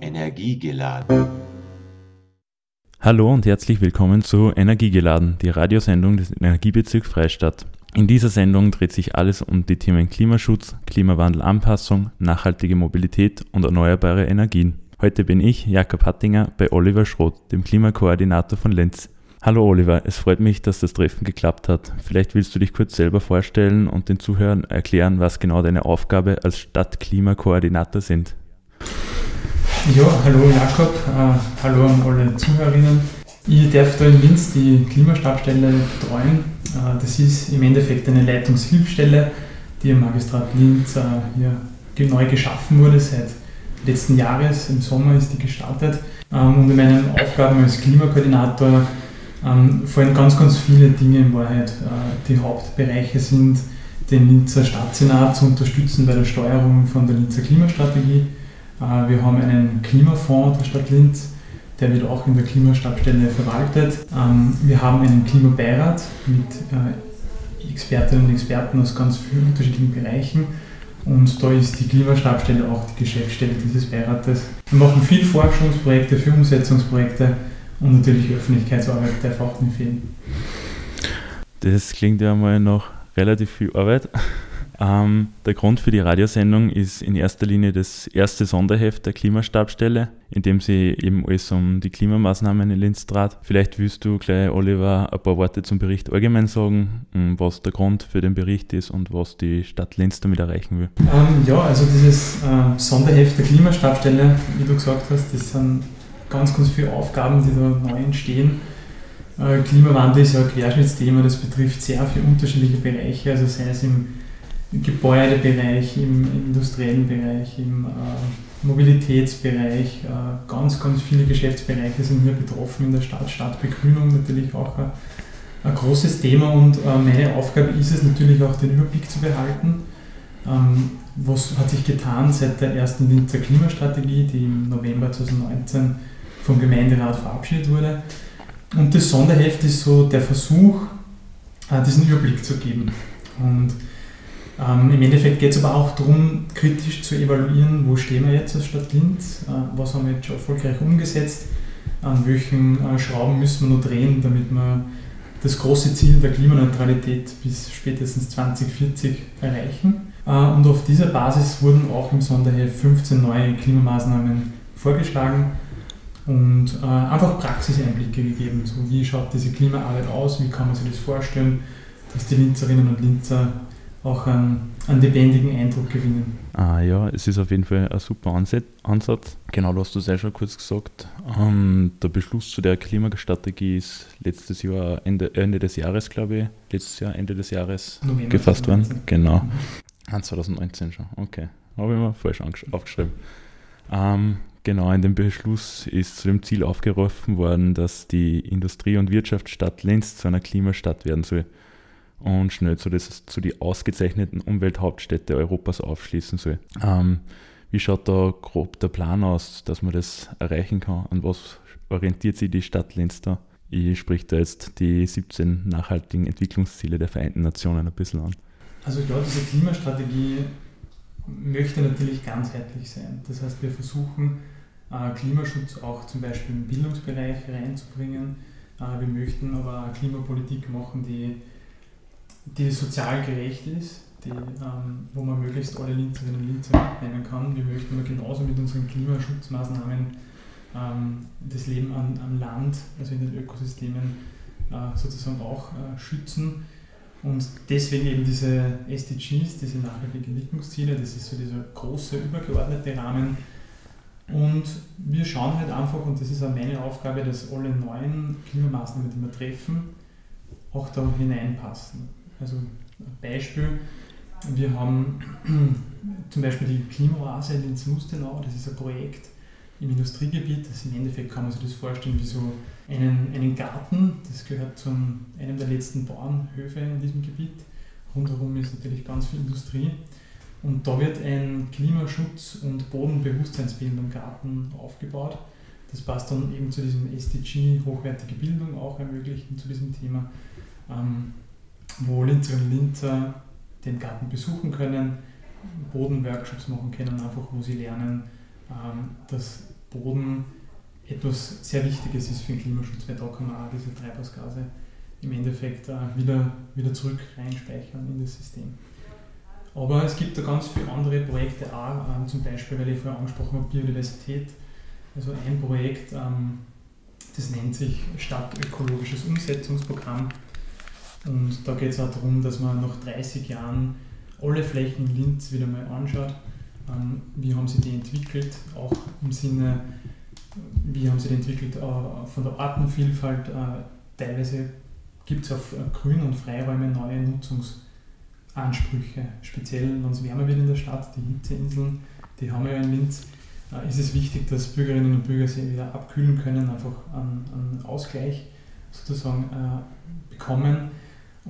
Energiegeladen. Hallo und herzlich willkommen zu Energiegeladen, die Radiosendung des Energiebezirks Freistadt. In dieser Sendung dreht sich alles um die Themen Klimaschutz, Klimawandelanpassung, nachhaltige Mobilität und erneuerbare Energien. Heute bin ich, Jakob Hattinger, bei Oliver Schroth, dem Klimakoordinator von Lenz. Hallo Oliver, es freut mich, dass das Treffen geklappt hat. Vielleicht willst du dich kurz selber vorstellen und den Zuhörern erklären, was genau deine Aufgabe als Stadtklimakoordinator sind. Ja, hallo Jakob, äh, hallo an alle Zuhörerinnen. Ich darf da in Linz die Klimastabstelle betreuen. Äh, das ist im Endeffekt eine Leitungshilfstelle, die im Magistrat Linz äh, hier neu geschaffen wurde. Seit letzten Jahres, im Sommer ist die gestartet. Ähm, und in meinen Aufgaben als Klimakoordinator ähm, fallen ganz, ganz viele Dinge in Wahrheit. Äh, die Hauptbereiche sind, den Linzer Stadtsenat zu unterstützen bei der Steuerung von der Linzer Klimastrategie wir haben einen Klimafonds der Stadt Linz, der wird auch in der Klimastabstelle verwaltet. Ähm, wir haben einen Klimabeirat mit äh, Expertinnen und Experten aus ganz vielen unterschiedlichen Bereichen. Und da ist die Klimastabstelle auch die Geschäftsstelle dieses Beirates. Wir machen viel Forschungsprojekte, für Umsetzungsprojekte und natürlich Öffentlichkeitsarbeit darf auch nicht fehlen. Das klingt ja mal noch relativ viel Arbeit. Ähm, der Grund für die Radiosendung ist in erster Linie das erste Sonderheft der Klimastabstelle, in dem sie eben alles um die Klimamaßnahmen in Linz trat. Vielleicht willst du gleich, Oliver, ein paar Worte zum Bericht allgemein sagen, ähm, was der Grund für den Bericht ist und was die Stadt Linz damit erreichen will. Ähm, ja, also dieses äh, Sonderheft der Klimastabstelle, wie du gesagt hast, das sind ganz, ganz viele Aufgaben, die da neu entstehen. Äh, Klimawandel ist ja ein Querschnittsthema, das betrifft sehr viele unterschiedliche Bereiche, also sei es im Gebäudebereich, im, industriellen Bereich, im äh, Mobilitätsbereich. Äh, ganz, ganz viele Geschäftsbereiche sind hier betroffen in der Stadt. Stadtbegrünung natürlich auch ein, ein großes Thema und äh, meine Aufgabe ist es natürlich auch den Überblick zu behalten. Ähm, was hat sich getan seit der ersten Linzer Klimastrategie, die im November 2019 vom Gemeinderat verabschiedet wurde. Und das Sonderheft ist so der Versuch, äh, diesen Überblick zu geben. Und ähm, Im Endeffekt geht es aber auch darum, kritisch zu evaluieren, wo stehen wir jetzt als Stadt Linz, äh, was haben wir jetzt schon erfolgreich umgesetzt, an welchen äh, Schrauben müssen wir noch drehen, damit wir das große Ziel der Klimaneutralität bis spätestens 2040 erreichen. Äh, und auf dieser Basis wurden auch im Sonderheft 15 neue Klimamaßnahmen vorgeschlagen und äh, einfach Praxiseinblicke gegeben. So, wie schaut diese Klimaarbeit aus, wie kann man sich das vorstellen, dass die Linzerinnen und Linzer auch einen, einen lebendigen Eindruck gewinnen. Ah ja, es ist auf jeden Fall ein super Ansatz. Genau, du hast es ja schon kurz gesagt. Ähm, der Beschluss zu der Klimastrategie ist letztes Jahr, Ende, Ende des Jahres, glaube ich, letztes Jahr, Ende des Jahres November gefasst worden. Genau. Mhm. 2019 ah, schon, okay. Habe ich mir falsch aufgeschrieben. Ähm, genau, in dem Beschluss ist zu dem Ziel aufgerufen worden, dass die Industrie- und Wirtschaftsstadt Linz zu einer Klimastadt werden soll und schnell zu, das, zu die ausgezeichneten Umwelthauptstädte Europas aufschließen soll. Ähm, wie schaut da grob der Plan aus, dass man das erreichen kann? An was orientiert sich die Stadt Linz da? Ich spreche da jetzt die 17 nachhaltigen Entwicklungsziele der Vereinten Nationen ein bisschen an. Also ich glaube, diese Klimastrategie möchte natürlich ganzheitlich sein. Das heißt, wir versuchen äh, Klimaschutz auch zum Beispiel im Bildungsbereich reinzubringen. Äh, wir möchten aber Klimapolitik machen, die die sozial gerecht ist, die, ähm, wo man möglichst alle Linzerinnen und Linzer mitnehmen kann. Wir möchten aber genauso mit unseren Klimaschutzmaßnahmen ähm, das Leben an, am Land, also in den Ökosystemen, äh, sozusagen auch äh, schützen. Und deswegen eben diese SDGs, diese nachhaltigen Entwicklungsziele, das ist so dieser große, übergeordnete Rahmen. Und wir schauen halt einfach, und das ist auch meine Aufgabe, dass alle neuen Klimamaßnahmen, die wir treffen, auch da hineinpassen. Also Beispiel, wir haben zum Beispiel die Klimaoase in Linz-Mustenau, das ist ein Projekt im Industriegebiet. Das im Endeffekt kann man sich das vorstellen wie so einen, einen Garten, das gehört zu einem der letzten Bauernhöfe in diesem Gebiet. Rundherum ist natürlich ganz viel Industrie. Und da wird ein Klimaschutz- und Bodenbewusstseinsbildung Garten aufgebaut. Das passt dann eben zu diesem SDG, hochwertige Bildung auch ermöglichen zu diesem Thema. Ähm, wo Linzerinnen und Linzer den Garten besuchen können, Bodenworkshops machen können, einfach wo sie lernen, ähm, dass Boden etwas sehr Wichtiges ist für den Klimaschutz, weil da kann man auch diese Treibhausgase im Endeffekt äh, wieder, wieder zurück reinspeichern in das System. Aber es gibt da ganz viele andere Projekte auch, ähm, zum Beispiel, weil ich vorher angesprochen habe, Biodiversität. Also ein Projekt, ähm, das nennt sich Stadtökologisches Umsetzungsprogramm. Und da geht es auch darum, dass man nach 30 Jahren alle Flächen in Linz wieder mal anschaut. Ähm, wie haben sie die entwickelt, auch im Sinne, wie haben sie die entwickelt äh, von der Artenvielfalt. Äh, teilweise gibt es auf äh, Grün- und Freiräume neue Nutzungsansprüche. Speziell, wenn es wärmer wird in der Stadt, die Hitzeinseln, die haben wir ja in Linz, äh, ist es wichtig, dass Bürgerinnen und Bürger sich wieder abkühlen können, einfach einen, einen Ausgleich sozusagen äh, bekommen.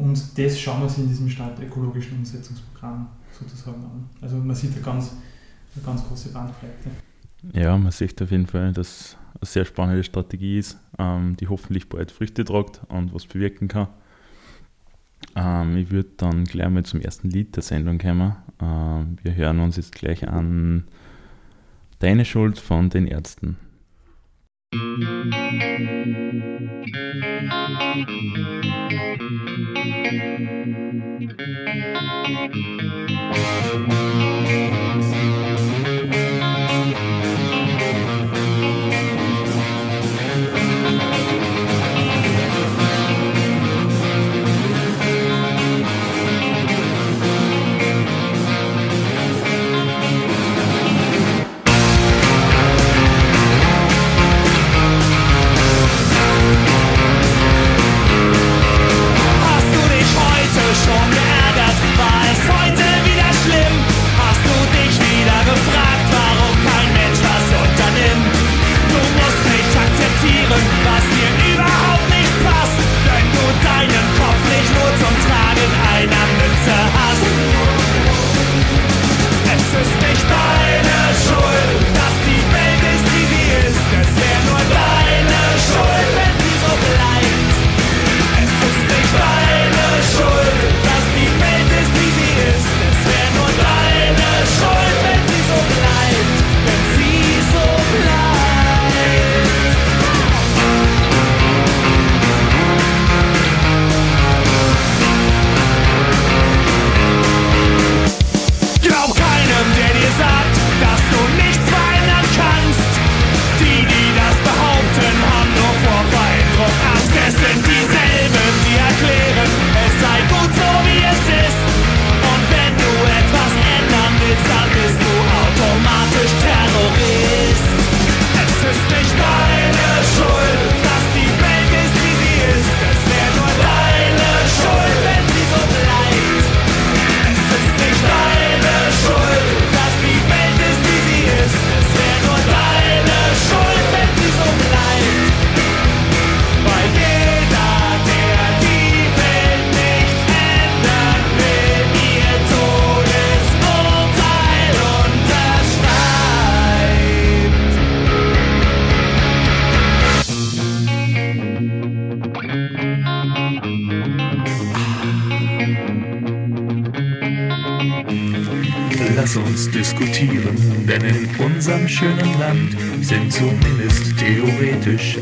Und das schauen wir uns in diesem stadtökologischen Umsetzungsprogramm sozusagen an. Also man sieht eine ganz, eine ganz große Bandbreite. Ja, man sieht auf jeden Fall, dass eine sehr spannende Strategie ist, ähm, die hoffentlich bald Früchte tragt und was bewirken kann. Ähm, ich würde dann gleich mal zum ersten Lied der Sendung kommen. Ähm, wir hören uns jetzt gleich an Deine Schuld von den Ärzten. Musik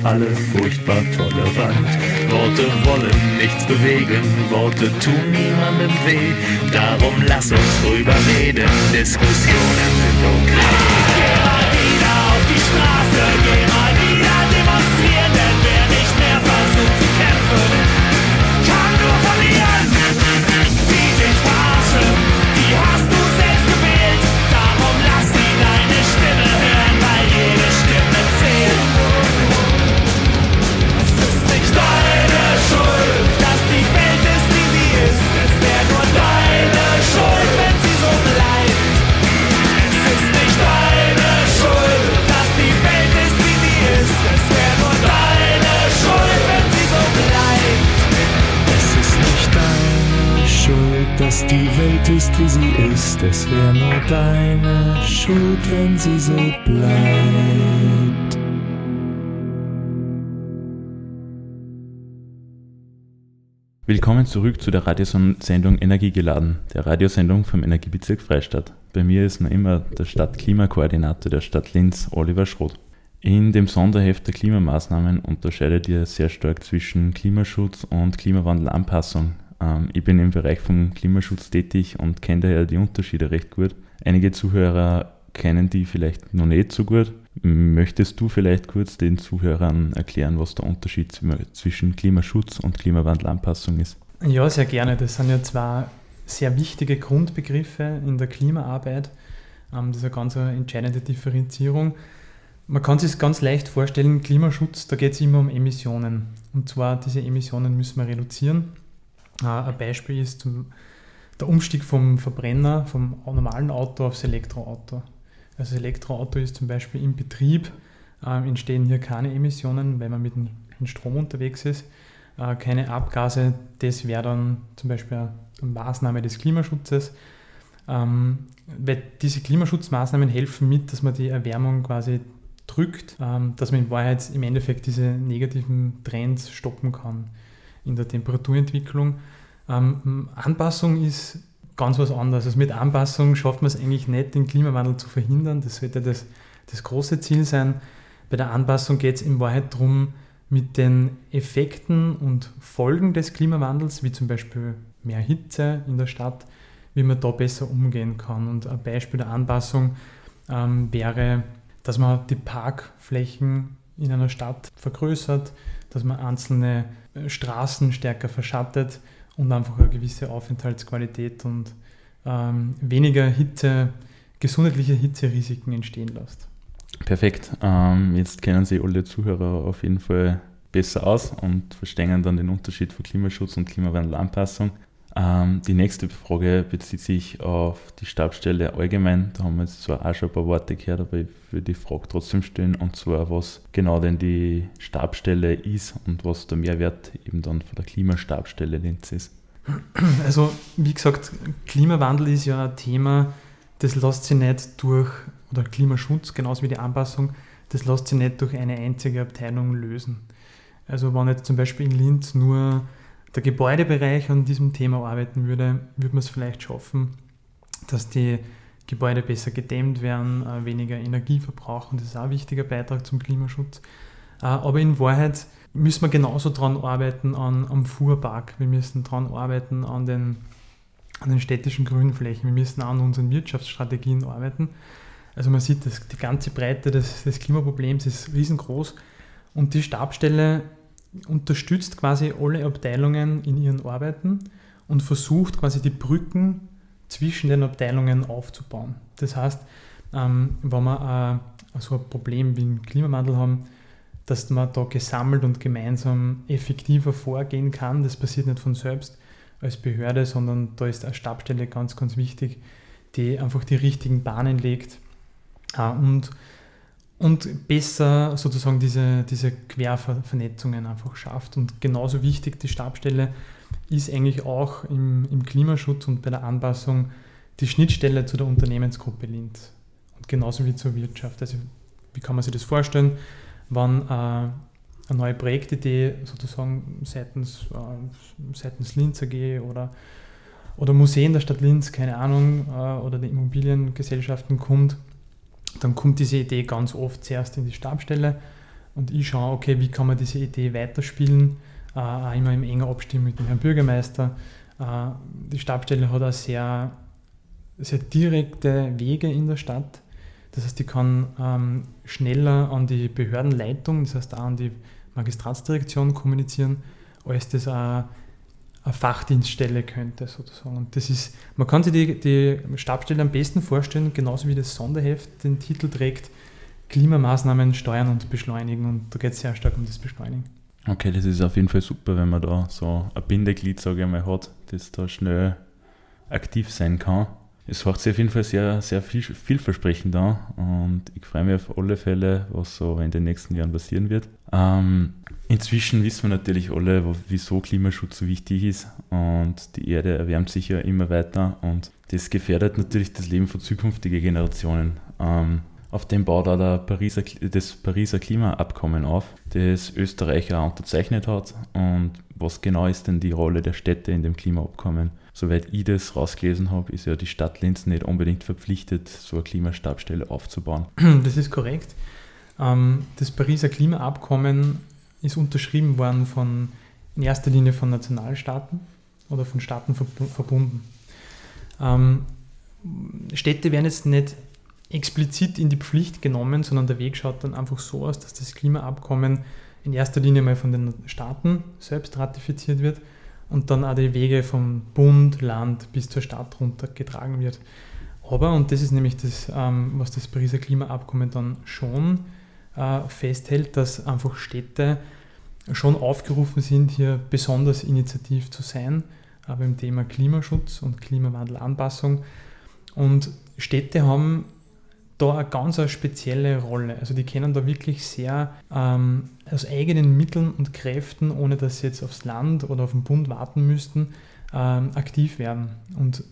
alle furchtbar tolerant. Worte wollen nichts bewegen, Worte tun niemandem weh. Darum lass uns drüber reden, Diskussionen sie ist. Es wäre nur deine Schuld, wenn sie so bleibt. Willkommen zurück zu der Radiosendung Energiegeladen, der Radiosendung vom Energiebezirk Freistadt. Bei mir ist noch immer der Stadtklimakoordinator der Stadt Linz, Oliver Schroth. In dem Sonderheft der Klimamaßnahmen unterscheidet ihr sehr stark zwischen Klimaschutz und Klimawandelanpassung. Ähm, ich bin im Bereich vom Klimaschutz tätig und kenne daher die Unterschiede recht gut. Einige Zuhörer kennen die vielleicht noch nicht so gut. Möchtest du vielleicht kurz den Zuhörern erklären, was der Unterschied zwischen Klimaschutz und Klimawandelanpassung ist? Ja, sehr gerne. Das sind ja zwei sehr wichtige Grundbegriffe in der Klimaarbeit. Ähm, das ist eine ganz entscheidende Differenzierung. Man kann sich ganz leicht vorstellen, Klimaschutz, da geht es immer um Emissionen. Und zwar diese Emissionen müssen wir reduzieren. Äh, ein Beispiel ist zum, der Umstieg vom Verbrenner, vom normalen Auto aufs Elektroauto. Also das Elektroauto ist zum Beispiel im Betrieb, äh, entstehen hier keine Emissionen, weil man mit dem Strom unterwegs ist, äh, keine Abgase. Das wäre dann zum Beispiel eine Maßnahme des Klimaschutzes. Ähm, weil diese Klimaschutzmaßnahmen helfen mit, dass man die Erwärmung quasi drückt, ähm, dass man in Wahrheit im Endeffekt diese negativen Trends stoppen kann in der Temperaturentwicklung. Ähm, Anpassung ist ganz was anderes. Also mit Anpassung schafft man es eigentlich nicht, den Klimawandel zu verhindern. Das sollte das, das große Ziel sein. Bei der Anpassung geht es in Wahrheit darum, mit den Effekten und Folgen des Klimawandels, wie zum Beispiel mehr Hitze in der Stadt, wie man da besser umgehen kann. Und ein Beispiel der Anpassung ähm, wäre, dass man die Parkflächen in einer Stadt vergrößert, dass man einzelne äh, Straßen stärker verschattet, und einfach eine gewisse Aufenthaltsqualität und ähm, weniger Hitze, gesundheitliche Hitzerisiken entstehen lässt. Perfekt. Ähm, jetzt kennen Sie alle Zuhörer auf jeden Fall besser aus und verstehen dann den Unterschied von Klimaschutz und Klimawandelanpassung. Ähm, die nächste Frage bezieht sich auf die Stabstelle allgemein. Da haben wir jetzt zwar auch schon ein paar Worte gehört, aber ich würde die Frage trotzdem stellen, und zwar, was genau denn die Stabstelle ist und was der Mehrwert eben dann von der Klimastabstelle Linz ist. Also, wie gesagt, Klimawandel ist ja ein Thema, das lässt sich nicht durch, oder Klimaschutz, genauso wie die Anpassung, das lässt sich nicht durch eine einzige Abteilung lösen. Also, wenn jetzt zum Beispiel in Linz nur der Gebäudebereich an diesem Thema arbeiten würde, würde man es vielleicht schaffen, dass die Gebäude besser gedämmt werden, äh, weniger Energie verbrauchen. Das ist auch ein wichtiger Beitrag zum Klimaschutz. Äh, aber in Wahrheit müssen wir genauso daran arbeiten an, am Fuhrpark. Wir müssen daran arbeiten an den, an den städtischen Grünflächen. Wir müssen an unseren Wirtschaftsstrategien arbeiten. Also man sieht, dass die ganze Breite des, des Klimaproblems ist riesengroß und die Stabstelle unterstützt quasi alle Abteilungen in ihren Arbeiten und versucht quasi die Brücken zwischen den Abteilungen aufzubauen. Das heißt, ähm, wenn wir äh, so ein Problem wie den Klimawandel haben, dass man da gesammelt und gemeinsam effektiver vorgehen kann. Das passiert nicht von selbst als Behörde, sondern da ist eine Stabstelle ganz, ganz wichtig, die einfach die richtigen Bahnen legt äh, und und besser sozusagen diese, diese Quervernetzungen einfach schafft. Und genauso wichtig die Stabstelle ist eigentlich auch im, im Klimaschutz und bei der Anpassung die Schnittstelle zu der Unternehmensgruppe Linz. Und genauso wie zur Wirtschaft. Also wie kann man sich das vorstellen, wenn äh, eine neue Projektidee sozusagen seitens, äh, seitens Linz AG oder, oder Museen der Stadt Linz, keine Ahnung, äh, oder die Immobiliengesellschaften kommt, dann kommt diese Idee ganz oft zuerst in die Stabstelle und ich schaue, okay, wie kann man diese Idee weiterspielen, äh, immer im enger Abstimmung mit dem Herrn Bürgermeister. Äh, die Stabstelle hat auch sehr, sehr direkte Wege in der Stadt. Das heißt, die kann ähm, schneller an die Behördenleitung, das heißt auch an die Magistratsdirektion kommunizieren, als das auch Fachdienststelle könnte, sozusagen. Und das ist, man kann sich die, die Stabstelle am besten vorstellen, genauso wie das Sonderheft den Titel trägt, Klimamaßnahmen steuern und beschleunigen. Und da geht es sehr stark um das Beschleunigen. Okay, das ist auf jeden Fall super, wenn man da so ein Bindeglied, sage ich mal, hat, das da schnell aktiv sein kann. Es hört sich auf jeden Fall sehr, sehr viel, vielversprechend an und ich freue mich auf alle Fälle, was so in den nächsten Jahren passieren wird. Ähm, Inzwischen wissen wir natürlich alle, wieso Klimaschutz so wichtig ist und die Erde erwärmt sich ja immer weiter und das gefährdet natürlich das Leben von zukünftigen Generationen. Ähm, auf dem baut auch der Pariser, das Pariser Klimaabkommen auf, das Österreich auch unterzeichnet hat. Und was genau ist denn die Rolle der Städte in dem Klimaabkommen? soweit ich das rausgelesen habe, ist ja die Stadt Linz nicht unbedingt verpflichtet, so eine Klimastabstelle aufzubauen. Das ist korrekt. Ähm, das Pariser Klimaabkommen ist unterschrieben worden von, in erster Linie von Nationalstaaten oder von Staaten verbunden. Ähm, Städte werden jetzt nicht explizit in die Pflicht genommen, sondern der Weg schaut dann einfach so aus, dass das Klimaabkommen in erster Linie mal von den Staaten selbst ratifiziert wird und dann auch die Wege vom Bund, Land bis zur Stadt runtergetragen wird. Aber, und das ist nämlich das, ähm, was das Pariser Klimaabkommen dann schon festhält, dass einfach Städte schon aufgerufen sind, hier besonders initiativ zu sein, aber im Thema Klimaschutz und Klimawandelanpassung. Und Städte haben da eine ganz eine spezielle Rolle. Also die können da wirklich sehr ähm, aus eigenen Mitteln und Kräften, ohne dass sie jetzt aufs Land oder auf den Bund warten müssten, ähm, aktiv werden. Und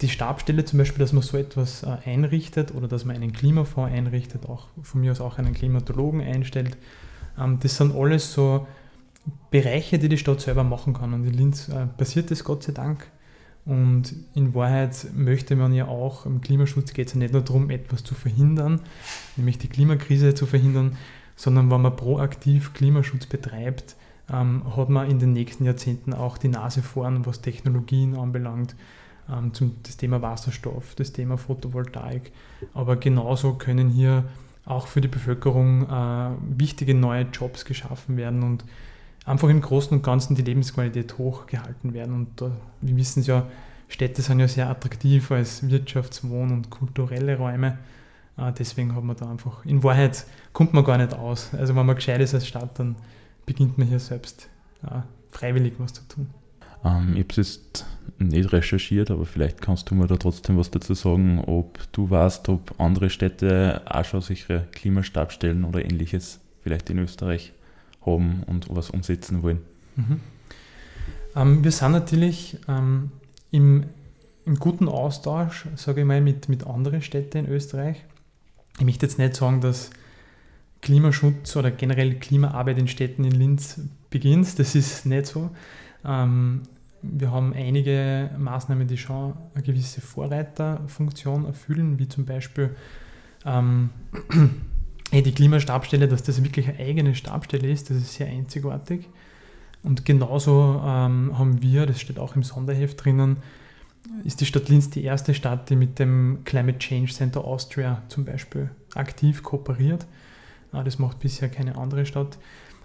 die Stabstelle zum Beispiel, dass man so etwas äh, einrichtet oder dass man einen Klimafonds einrichtet, auch von mir aus auch einen Klimatologen einstellt, ähm, das sind alles so Bereiche, die die Stadt selber machen kann. Und in Linz äh, passiert das Gott sei Dank. Und in Wahrheit möchte man ja auch, im Klimaschutz geht es ja nicht nur darum, etwas zu verhindern, nämlich die Klimakrise zu verhindern, sondern wenn man proaktiv Klimaschutz betreibt, ähm, hat man in den nächsten Jahrzehnten auch die Nase vorn, was Technologien anbelangt, zum, das Thema Wasserstoff, das Thema Photovoltaik. Aber genauso können hier auch für die Bevölkerung äh, wichtige neue Jobs geschaffen werden und einfach im Großen und Ganzen die Lebensqualität hochgehalten werden. Und uh, wir wissen es ja, Städte sind ja sehr attraktiv als Wirtschafts-, Wohn- und kulturelle Räume. Uh, deswegen hat man da einfach, in Wahrheit kommt man gar nicht aus. Also wenn man gescheit ist als Stadt, dann beginnt man hier selbst uh, freiwillig was zu tun. Ähm, ich habe es jetzt nicht recherchiert, aber vielleicht kannst du mir da trotzdem was dazu sagen, ob du weißt, ob andere Städte auch schon sichere Klimastabstellen oder ähnliches vielleicht in Österreich haben und was umsetzen wollen. Mhm. Ähm, wir sind natürlich ähm, im, im, guten Austausch, sage ich mal, mit, mit anderen Städten in Österreich. Ich möchte jetzt nicht sagen, dass Klimaschutz oder generell Klimaarbeit in Städten in Linz beginnt. Das ist nicht so. Ähm, wir haben einige Maßnahmen, die schon eine gewisse Vorreiterfunktion erfüllen, wie zum Beispiel ähm, die Klimastabstelle, dass das wirklich eine eigene Stabstelle ist, das ist sehr einzigartig. Und genauso ähm, haben wir, das steht auch im Sonderheft drinnen, ist die Stadt Linz die erste Stadt, die mit dem Climate Change Center Austria zum Beispiel aktiv kooperiert. Äh, das macht bisher keine andere Stadt.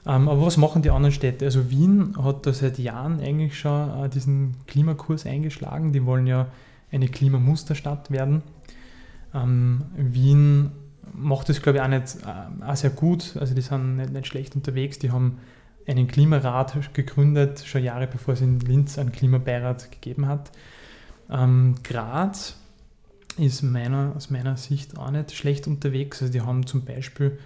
Ähm, aber was machen die anderen Städte? Also Wien hat da seit Jahren eigentlich schon äh, diesen Klimakurs eingeschlagen. Die wollen ja eine Klimamusterstadt werden. Ähm, Wien macht das, glaube ich, auch, nicht, äh, auch sehr gut. Also die sind nicht, nicht schlecht unterwegs. Die haben einen Klimarat gegründet, schon Jahre bevor es in Linz einen Klimabeirat gegeben hat. Ähm, Graz ist meiner, aus meiner Sicht auch nicht schlecht unterwegs. Also die haben zum Beispiel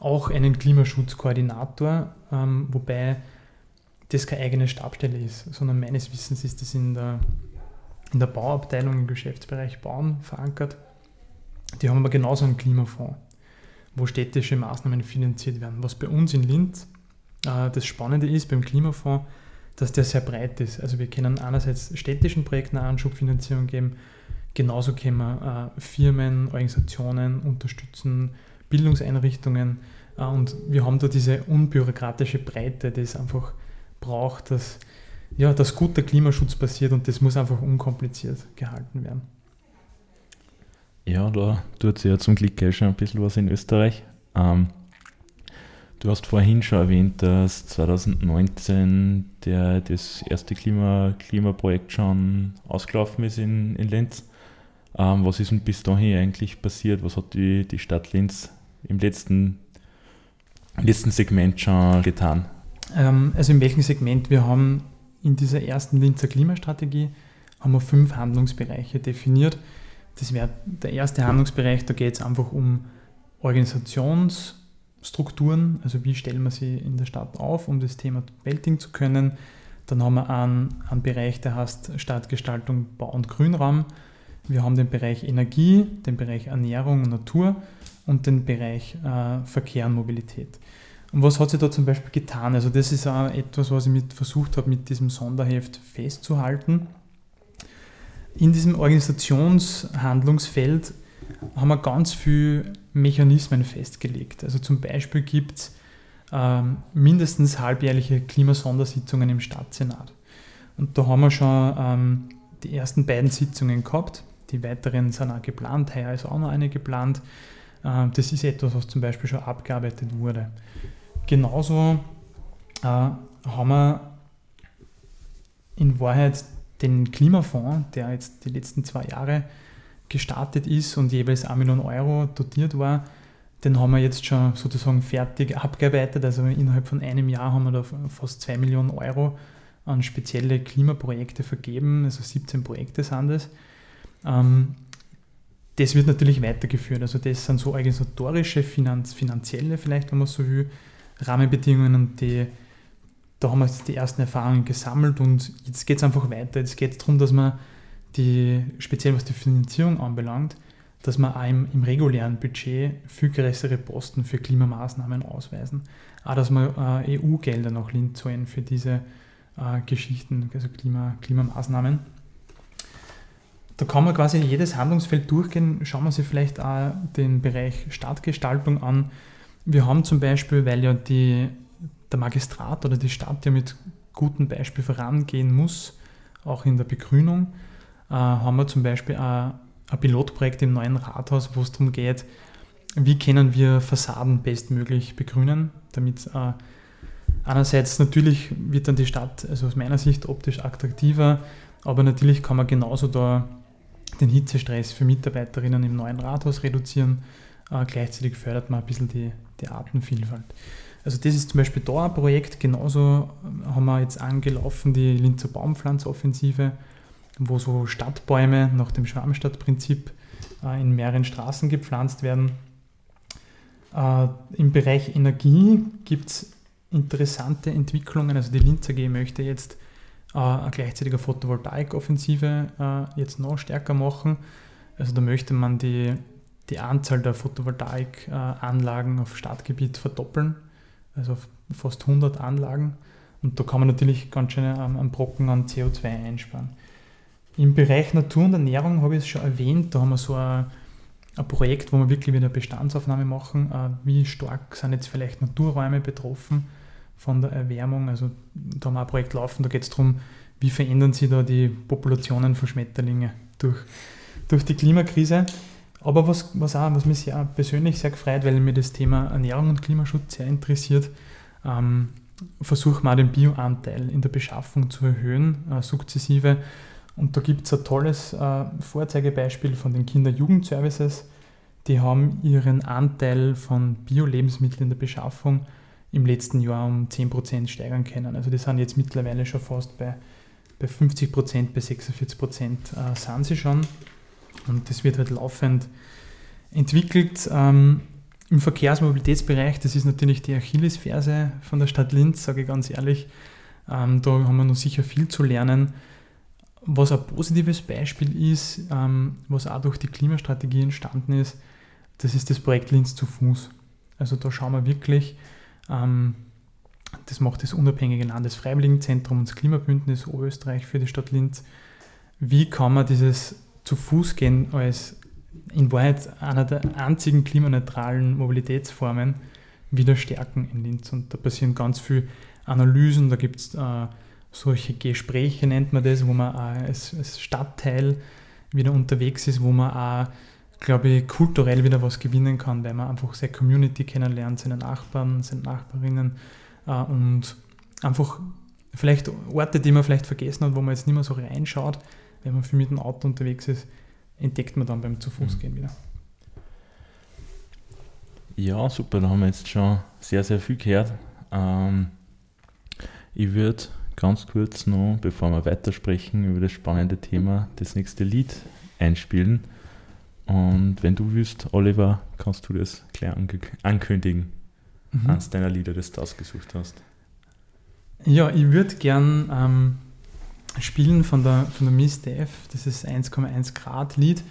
auch einen Klimaschutzkoordinator, ähm, wobei das keine eigene Stabstelle ist, sondern meines Wissens ist das in der, in der Bauabteilung im Geschäftsbereich Bauen verankert. Die haben aber genauso einen Klimafonds, wo städtische Maßnahmen finanziert werden. Was bei uns in Linz äh, das Spannende ist beim Klimafonds, dass der sehr breit ist. Also wir können einerseits städtischen Projekten eine Anschubfinanzierung geben, genauso können wir äh, Firmen, Organisationen unterstützen, Bildungseinrichtungen äh, und wir haben da diese unbürokratische Breite, die es einfach braucht, dass, ja, dass guter Klimaschutz passiert und das muss einfach unkompliziert gehalten werden. Ja, da tut sich ja zum Glück schon ein bisschen was in Österreich. Ähm, du hast vorhin schon erwähnt, dass 2019 der, das erste Klima, Klimaprojekt schon ausgelaufen ist in, in Linz. Ähm, was ist denn bis dahin eigentlich passiert? Was hat die, die Stadt Linz im letzten, letzten Segment schon getan? Ähm, also in welchem Segment? Wir haben in dieser ersten Linzer Klimastrategie haben wir fünf Handlungsbereiche definiert. Das wäre der erste Handlungsbereich, da geht es einfach um Organisationsstrukturen, also wie stellen wir sie in der Stadt auf, um das Thema bewältigen zu können. Dann haben wir einen, einen Bereich, der heißt Stadtgestaltung, Bau- und Grünraum. Wir haben den Bereich Energie, den Bereich Ernährung und Natur und den Bereich äh, Verkehr und Mobilität. Und was hat sich da zum Beispiel getan? Also das ist auch etwas, was ich mit versucht habe, mit diesem Sonderheft festzuhalten. In diesem Organisationshandlungsfeld haben wir ganz viele Mechanismen festgelegt. Also zum Beispiel gibt es ähm, mindestens halbjährliche Klimasondersitzungen im Stadtsenat. Und da haben wir schon ähm, die ersten beiden Sitzungen gehabt. Die weiteren sind auch geplant. Heuer ist auch noch eine geplant. Ähm, das ist etwas, was zum Beispiel schon abgearbeitet wurde. Genauso äh, haben wir in Wahrheit den Klimafonds, der jetzt die letzten zwei Jahre gestartet ist und jeweils 1 Million Euro dotiert war, den haben wir jetzt schon sozusagen fertig abgearbeitet. Also innerhalb von einem Jahr haben wir da fast 2 Millionen Euro an spezielle Klimaprojekte vergeben, also 17 Projekte sind das. Das wird natürlich weitergeführt. Also das sind so organisatorische, finanz, finanzielle vielleicht, wenn man so will, Rahmenbedingungen, die, da haben wir jetzt die ersten Erfahrungen gesammelt und jetzt geht es einfach weiter. Jetzt geht es darum, dass man die, speziell was die Finanzierung anbelangt, dass wir auch im, regulären Budget viel größere Posten für Klimamaßnahmen ausweisen. Auch, dass wir äh, EU-Gelder nach Linz zahlen für diese äh, Geschichten, also Klima, Klimamaßnahmen. Da kann man quasi jedes Handlungsfeld durchgehen. Schauen wir sich vielleicht auch den Bereich Stadtgestaltung an. Wir haben zum Beispiel, weil ja die, der Magistrat oder die Stadt ja mit gutem Beispiel vorangehen muss, auch in der Begrünung, äh, haben wir zum Beispiel auch ein Pilotprojekt im neuen Rathaus, wo es darum geht, wie können wir Fassaden bestmöglich begrünen, damit äh, einerseits natürlich wird dann die Stadt, also aus meiner Sicht, optisch attraktiver, aber natürlich kann man genauso da den Hitzestress für Mitarbeiterinnen im neuen Rathaus reduzieren. Äh, gleichzeitig fördert man ein bisschen die, die Artenvielfalt. Also das ist zum Beispiel da ein Projekt, genauso haben wir jetzt angelaufen die Linzer Baumpflanzoffensive, wo so Stadtbäume nach dem Schwarmstadtprinzip äh, in mehreren Straßen gepflanzt werden. Äh, Im Bereich Energie gibt es interessante Entwicklungen. Also die Linz AG möchte jetzt äh, eine gleichzeitige Photovoltaikoffensive äh, jetzt noch stärker machen. Also da möchte man die, die Anzahl der Photovoltaikanlagen auf Stadtgebiet verdoppeln, also fast 100 Anlagen. Und da kann man natürlich ganz schön einen Brocken an CO2 einsparen. Im Bereich Natur und Ernährung habe ich es schon erwähnt, da haben wir so ein, ein Projekt, wo wir wirklich wieder Bestandsaufnahme machen. Äh, wie stark sind jetzt vielleicht Naturräume betroffen von der Erwärmung? Also da haben wir ein Projekt laufen, da geht es darum, wie verändern sich da die Populationen von Schmetterlinge durch, durch die Klimakrise. Aber was, was, auch, was mich sehr persönlich sehr gefreut, weil mir das Thema Ernährung und Klimaschutz sehr interessiert, ähm, versuchen wir den Bioanteil in der Beschaffung zu erhöhen, äh, sukzessive. Und da gibt es ein tolles äh, Vorzeigebeispiel von den Kinder-Jugend-Services. Die haben ihren Anteil von Bio-Lebensmitteln in der Beschaffung im letzten Jahr um 10% steigern können. Also die sind jetzt mittlerweile schon fast bei, bei 50%, bei 46% äh, sind sie schon. Und das wird halt laufend entwickelt. Ähm, Im Verkehrsmobilitätsbereich, das ist natürlich die Achillesferse von der Stadt Linz, sage ich ganz ehrlich. Ähm, da haben wir noch sicher viel zu lernen. Was ein positives Beispiel ist, ähm, was auch durch die Klimastrategie entstanden ist, das ist das Projekt Linz zu Fuß. Also da schauen wir wirklich, das macht das unabhängige Landesfreiwilligenzentrum und das Klimabündnis Oberösterreich für die Stadt Linz. Wie kann man dieses zu Fuß gehen als in Wahrheit einer der einzigen klimaneutralen Mobilitätsformen wieder stärken in Linz? Und da passieren ganz viele Analysen, da gibt es äh, solche Gespräche nennt man das, wo man als, als Stadtteil wieder unterwegs ist, wo man auch, glaube ich, kulturell wieder was gewinnen kann, weil man einfach seine Community kennenlernt, seine Nachbarn, seine Nachbarinnen äh, und einfach vielleicht Orte, die man vielleicht vergessen hat, wo man jetzt nicht mehr so reinschaut, wenn man viel mit dem Auto unterwegs ist, entdeckt man dann beim zu Fuß gehen mhm. wieder. Ja, super, da haben wir jetzt schon sehr, sehr viel gehört. Ähm, ich würde ganz kurz noch, bevor wir weitersprechen über das spannende Thema, das nächste Lied einspielen. Und wenn du willst, Oliver, kannst du das gleich ankündigen. Mhm. Eines deiner Lieder, das du ausgesucht hast. Ja, ich würde gern ähm, spielen von der, von der Miss Def. Das ist 1,1 Grad Lied.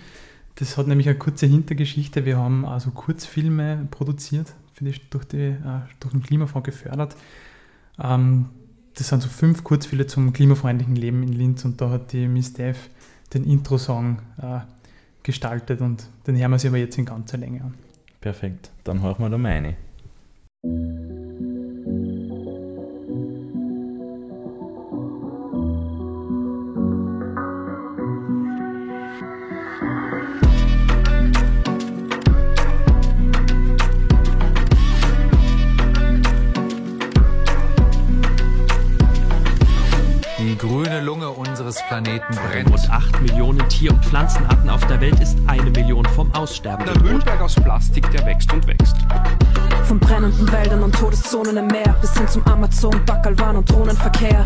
Das hat nämlich eine kurze Hintergeschichte. Wir haben also Kurzfilme produziert die, durch, die, äh, durch den Klimafonds gefördert. Ähm, das sind so fünf Kurzfilme zum klimafreundlichen Leben in Linz und da hat die Miss Dev den Intro-Song äh, gestaltet und den hören wir sich aber jetzt in ganzer Länge an. Perfekt, dann hören wir da meine. Planeten brennt. Rund 8 Millionen Tier- und Pflanzenarten auf der Welt ist eine Million vom Aussterben Der Müllberg aus Plastik, der wächst und wächst. Von brennenden Wäldern und Todeszonen im Meer bis hin zum Amazon, Bacalwan und Drohnenverkehr.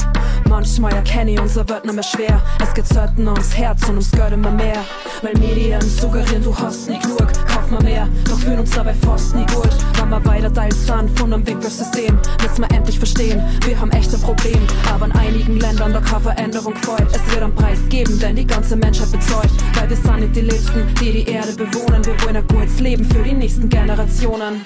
Manchmal erkenne ich unser wird nicht mehr schwer. Es geht selten ums Herz und ums Geld immer mehr. Weil Medien suggerieren, du hast nie genug, kauf mal mehr. Doch fühlen uns dabei fast nie gut. Wenn wir weiter Teil sind von einem Wegwerfsystem, müssen wir endlich verstehen, wir haben echt ein Problem. Aber in einigen Ländern da keine Veränderung folgt. Es wird einen Preis geben, denn die ganze Menschheit bezeugt. Weil wir sind nicht die Letzten, die die Erde bewohnen. Wir wollen ein gutes Leben für die nächsten Generationen.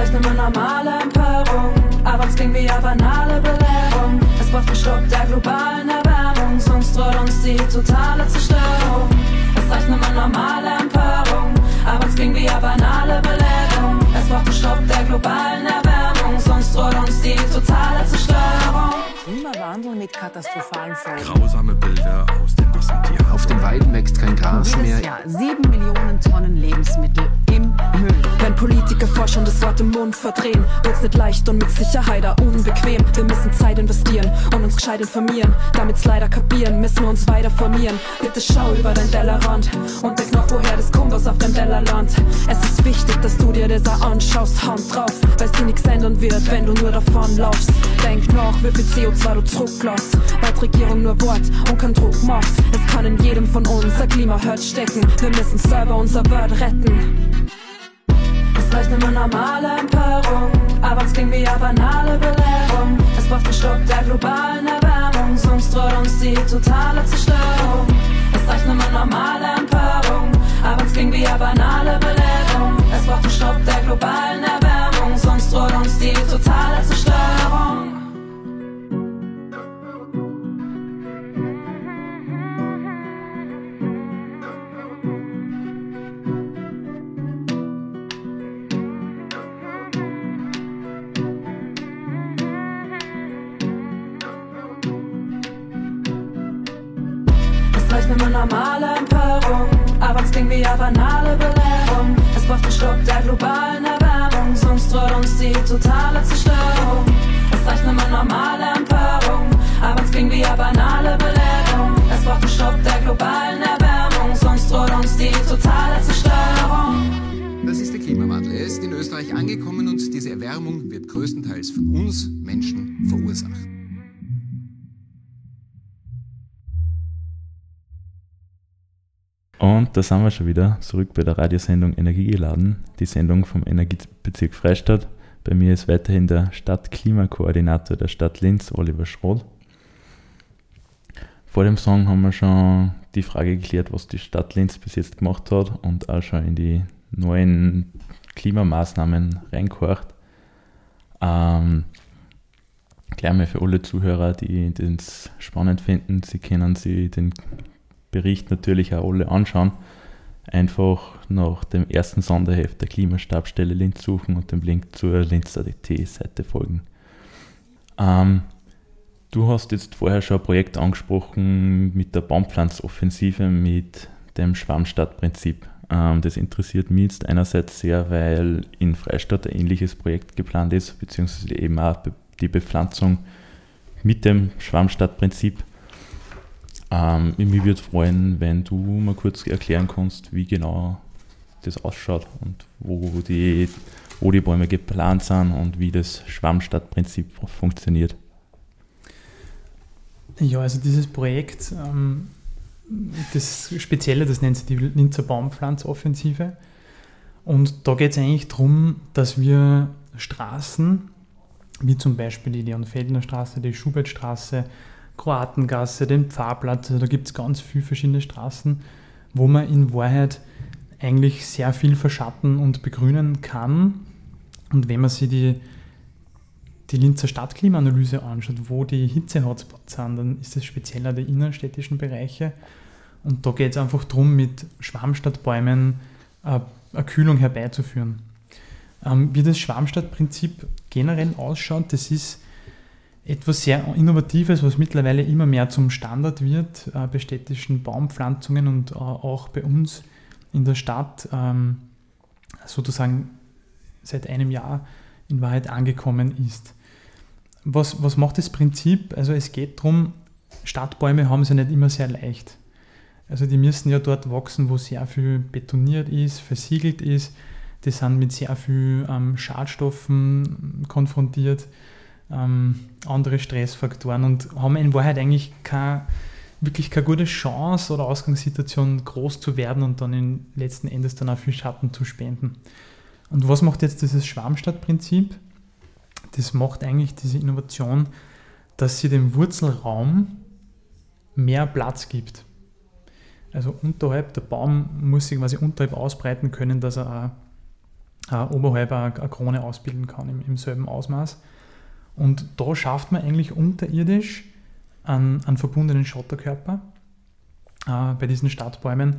Es reicht nur normale Empörung, aber es klingt wie eine banale Belehrung. Es braucht einen Stopp der globalen Erwärmung, sonst droht uns die totale Zerstörung. Es reicht nur normale Empörung, aber es klingt wie eine banale Belehrung. Es braucht einen Stopp der globalen Erwärmung, sonst droht uns die totale Zerstörung. Klimawandel mit katastrophalen Folgen. Grausame Bilder aus den Massentierhaltungen. Auf den Weiden wächst kein Gras Jedes mehr. Jahr sieben Millionen Tonnen Lebensmittel im Müll. Wenn Politiker forschen das Wort im Mund verdrehen, wird's nicht leicht und mit Sicherheit auch unbequem. Wir müssen Zeit investieren und uns gescheit informieren. Damit's leider kapieren, müssen wir uns weiter formieren. Bitte schau über dein Tellerrand und denk noch, woher das kommt, was auf dem Tellerland. Es ist wichtig, dass du dir das auch anschaust, Hand drauf, weil sie nichts ändern wird, wenn du nur davon laufst. Denk noch, wie viel CO2 du zurücklässt, weil die Regierung nur Wort und keinen Druck macht. Es kann in jedem von uns ein Klimahurt stecken. Wir müssen selber unser Welt retten. Es reicht nur normale Empörung, aber es klingt wie eine banale Belehrung. Es braucht einen Stopp der globalen Erwärmung, sonst droht uns die totale Zerstörung. Es reicht nur normale Empörung, aber es klingt wie eine banale Belehrung. Es braucht einen Stopp der globalen Erwärmung, sonst droht uns die totale Zerstörung. Nur normale Empörung, aber es klingt wie eine banale Belehrung. Es braucht einen Stopp der globalen Erwärmung, sonst droht uns die totale Zerstörung. Es reicht nur normale Empörung, aber es klingt wie eine banale Belehrung. Es braucht einen Stopp der globalen Erwärmung, sonst droht uns die totale Zerstörung. Das ist der Klimawandel. Er ist in Österreich angekommen und diese Erwärmung wird größtenteils von uns Menschen verursacht. Und da sind wir schon wieder zurück bei der Radiosendung Energiegeladen, die Sendung vom Energiebezirk Freistadt. Bei mir ist weiterhin der Stadtklimakoordinator der Stadt Linz, Oliver Schroth. Vor dem Song haben wir schon die Frage geklärt, was die Stadt Linz bis jetzt gemacht hat und auch schon in die neuen Klimamaßnahmen reingehorcht. Ähm, gleich mal für alle Zuhörer, die es spannend finden, sie können sich den Bericht natürlich auch alle anschauen. Einfach nach dem ersten Sonderheft der Klimastabstelle Linz suchen und dem Link zur Linz.at-Seite folgen. Ähm, du hast jetzt vorher schon ein Projekt angesprochen mit der Baumpflanzoffensive mit dem Schwammstadtprinzip. Ähm, das interessiert mich jetzt einerseits sehr, weil in Freistadt ein ähnliches Projekt geplant ist, beziehungsweise eben auch die Bepflanzung mit dem Schwammstadtprinzip. Ähm, mich würde freuen, wenn du mal kurz erklären kannst, wie genau das ausschaut und wo die, wo die Bäume geplant sind und wie das Schwammstadtprinzip funktioniert. Ja, also dieses Projekt, ähm, das Spezielle, das nennt sich die Linzer Baumpflanzoffensive. Und da geht es eigentlich darum, dass wir Straßen, wie zum Beispiel die Leon-Feldner Straße, die Schubertstraße, Kroatengasse, den Pfarrplatz, also da gibt es ganz viele verschiedene Straßen, wo man in Wahrheit eigentlich sehr viel verschatten und begrünen kann Und wenn man sich die, die Linzer Stadtklimaanalyse anschaut, wo die Hitze-Hotspots sind, dann ist das spezieller die innenstädtischen Bereiche. Und da geht es einfach darum, mit Schwarmstadtbäumen äh, eine Kühlung herbeizuführen. Ähm, wie das Schwarmstadtprinzip generell ausschaut, das ist etwas sehr Innovatives, was mittlerweile immer mehr zum Standard wird äh, bei städtischen Baumpflanzungen und äh, auch bei uns in der Stadt ähm, sozusagen seit einem Jahr in Wahrheit angekommen ist. Was, was macht das Prinzip? Also es geht darum, Stadtbäume haben sie nicht immer sehr leicht. Also die müssen ja dort wachsen, wo sehr viel betoniert ist, versiegelt ist. Die sind mit sehr viel ähm, Schadstoffen konfrontiert, ähm, andere Stressfaktoren und haben in Wahrheit eigentlich keine, wirklich keine gute Chance oder Ausgangssituation, groß zu werden und dann in letzten Endes dann auch viel Schatten zu spenden. Und was macht jetzt dieses Schwarmstadtprinzip? Das macht eigentlich diese Innovation, dass sie dem Wurzelraum mehr Platz gibt. Also unterhalb, der Baum muss sich quasi unterhalb ausbreiten können, dass er auch, auch oberhalb eine, eine Krone ausbilden kann im, im, selben Ausmaß. Und da schafft man eigentlich unterirdisch einen, einen verbundenen Schotterkörper äh, bei diesen Stadtbäumen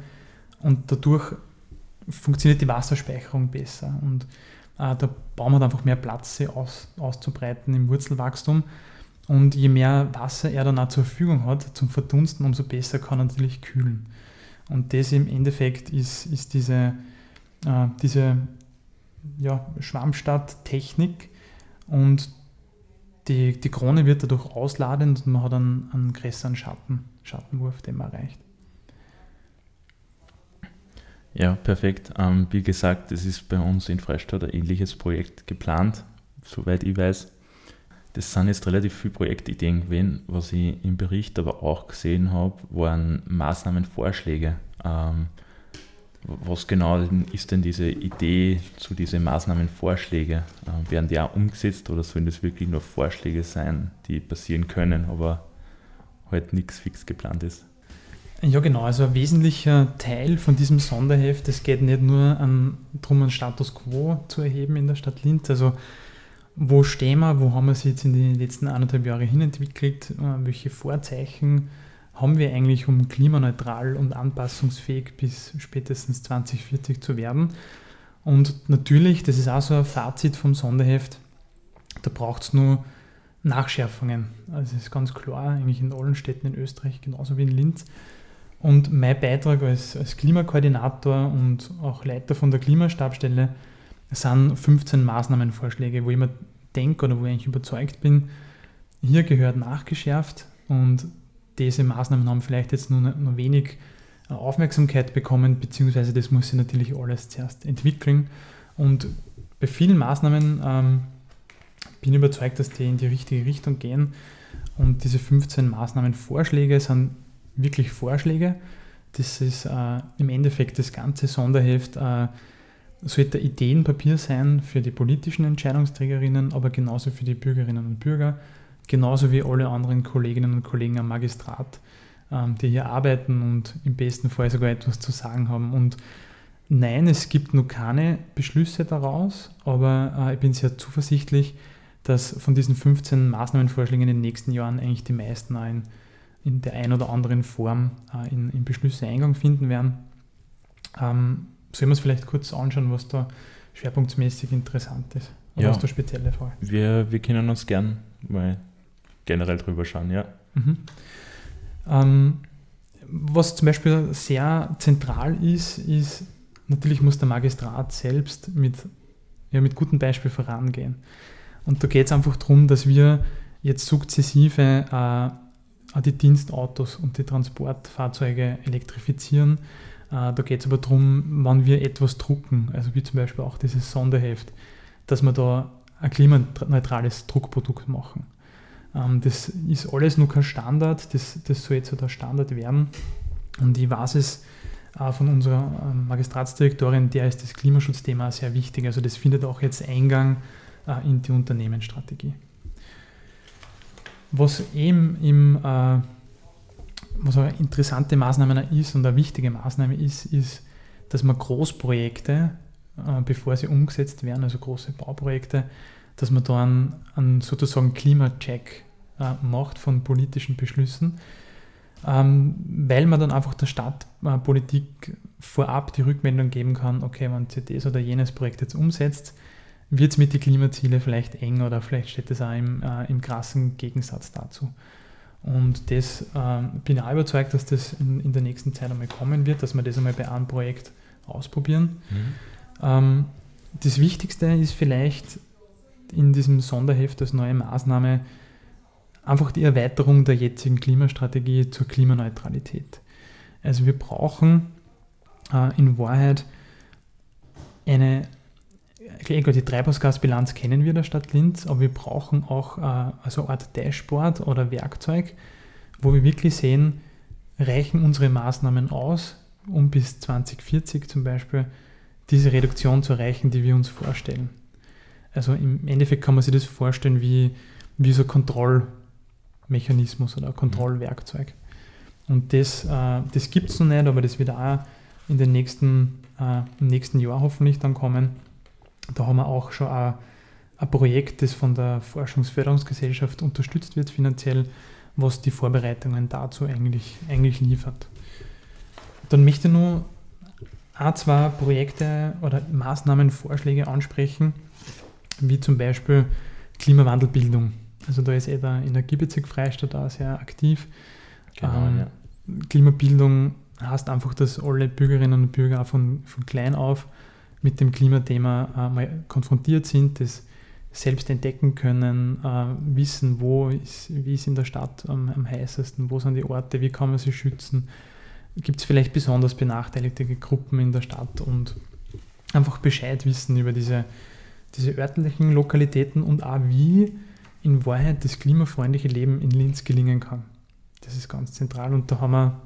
und dadurch funktioniert die Wasserspeicherung besser und äh, der Baum hat einfach mehr Platz, sich aus, auszubreiten im Wurzelwachstum. Und je mehr Wasser er dann auch zur Verfügung hat zum Verdunsten, umso besser kann er natürlich kühlen. Und das im Endeffekt ist, ist diese, äh, diese ja, Schwammstadt-Technik und die, die Krone wird dadurch ausladend und man hat einen, einen größeren Schatten, Schattenwurf, den man erreicht. Ja, perfekt. Ähm, wie gesagt, es ist bei uns in Freistadt ein ähnliches Projekt geplant, soweit ich weiß. Das sind jetzt relativ viele Projektideen gewesen. Was ich im Bericht aber auch gesehen habe, waren Maßnahmenvorschläge. Ähm, was genau ist denn diese Idee zu diesen Maßnahmenvorschlägen? Äh, werden die auch umgesetzt oder sollen das wirklich nur Vorschläge sein, die passieren können, aber halt nichts fix geplant ist? Ja, genau. Also ein wesentlicher Teil von diesem Sonderheft, es geht nicht nur an, darum, einen Status quo zu erheben in der Stadt Linz. Also wo stehen wir, wo haben wir sie jetzt in den letzten anderthalb Jahren hinentwickelt, äh, welche Vorzeichen haben wir eigentlich, um klimaneutral und anpassungsfähig bis spätestens 2040 zu werden. Und natürlich, das ist auch so ein Fazit vom Sonderheft, da braucht es nur Nachschärfungen. Also es ist ganz klar, eigentlich in allen Städten in Österreich, genauso wie in Linz. Und mein Beitrag als, als Klimakoordinator und auch Leiter von der Klimastabstelle sind 15 Maßnahmenvorschläge, wo ich mir denke oder wo ich eigentlich überzeugt bin, hier gehört nachgeschärft und diese Maßnahmen haben vielleicht jetzt nur, nur wenig äh, Aufmerksamkeit bekommen, beziehungsweise das muss sich natürlich alles zuerst entwickeln. Und bei vielen Maßnahmen ähm, bin ich überzeugt, dass die in die richtige Richtung gehen. Und diese 15 Maßnahmenvorschläge sind wirklich Vorschläge. Das ist äh, im Endeffekt das ganze Sonderheft, äh, sollte Ideenpapier sein für die politischen Entscheidungsträgerinnen, aber genauso für die Bürgerinnen und Bürger, genauso wie alle anderen Kolleginnen und Kollegen am Magistrat, ähm, die hier arbeiten und im besten Fall sogar etwas zu sagen haben. Und nein, es gibt noch keine Beschlüsse daraus, aber äh, ich bin sehr zuversichtlich, dass von diesen 15 Maßnahmenvorschlägen in den nächsten Jahren eigentlich die meisten ein in der einen oder anderen Form äh, in, in, Beschlüsse Eingang finden werden. Ähm, sollen wir uns vielleicht kurz anschauen, was da schwerpunktmäßig interessant ist? Oder ja, was da spezielle Fall? Wir, wir können uns gern mal generell drüber schauen, ja. Mhm. Ähm, was zum Beispiel sehr zentral ist, ist, natürlich muss der Magistrat selbst mit, ja, mit gutem Beispiel vorangehen. Und da geht es einfach darum, dass wir jetzt sukzessive äh, die Dienstautos und die Transportfahrzeuge elektrifizieren. Äh, da geht es aber darum, wann wir etwas drucken, also wie zum Beispiel auch dieses Sonderheft, dass wir da ein klimaneutrales Druckprodukt machen. Ähm, das ist alles nur kein Standard, das, das soll jetzt der Standard werden. Und ich weiß es äh, von unserer ähm, Magistratsdirektorin, der ist das Klimaschutzthema sehr wichtig. Also das findet auch jetzt Eingang äh, in die Unternehmensstrategie. Was eben im, äh, was eine interessante Maßnahme ist und eine wichtige Maßnahme ist, ist, dass man Großprojekte bevor sie umgesetzt werden, also große Bauprojekte, dass man da einen, einen sozusagen Klimacheck äh, macht von politischen Beschlüssen, ähm, weil man dann einfach der Stadtpolitik vorab die Rückmeldung geben kann, okay, wenn sie das oder jenes Projekt jetzt umsetzt, wird es mit den Klimazielen vielleicht eng oder vielleicht steht das auch im, äh, im krassen Gegensatz dazu. Und das äh, bin ich auch überzeugt, dass das in, in, der nächsten Zeit einmal kommen wird, dass wir das einmal bei einem Projekt ausprobieren. Mhm. Ähm, das Wichtigste ist vielleicht in diesem Sonderheft als neue Maßnahme einfach die Erweiterung der jetzigen Klimastrategie zur Klimaneutralität. Also wir brauchen äh, in Wahrheit eine die Treibhausgasbilanz kennen wir der Stadt Linz, aber wir brauchen auch äh, also eine Art Dashboard oder Werkzeug, wo wir wirklich sehen, reichen unsere Maßnahmen aus, um bis 2040 zum Beispiel diese Reduktion zu erreichen, die wir uns vorstellen. Also im Endeffekt kann man sich das vorstellen wie, wie so ein Kontrollmechanismus oder ein Kontrollwerkzeug. Und das, äh, das gibt es noch nicht, aber das wird auch in den nächsten, äh, im nächsten Jahr hoffentlich dann kommen. Da haben wir auch schon ein, Projekt, das von der Forschungsförderungsgesellschaft unterstützt wird finanziell, was die Vorbereitungen dazu eigentlich, eigentlich liefert. Dann möchte ich nur ein, zwei Projekte oder Maßnahmenvorschläge ansprechen, wie zum Beispiel Klimawandelbildung. Also da ist eh der Energiebezirk Freistadt auch sehr aktiv. Genau, ähm, ja. Klimabildung heißt einfach, dass alle Bürgerinnen und Bürger auch von, von klein auf mit dem Klimathema äh, mal konfrontiert sind, das selbst entdecken können, äh, wissen, wo ist, wie ist in der Stadt am, am heißesten, wo sind die Orte, wie kann man sie schützen, gibt es vielleicht besonders benachteiligte Gruppen in der Stadt und einfach Bescheid wissen über diese, diese örtlichen Lokalitäten und auch wie in Wahrheit das klimafreundliche Leben in Linz gelingen kann. Das ist ganz zentral und da haben wir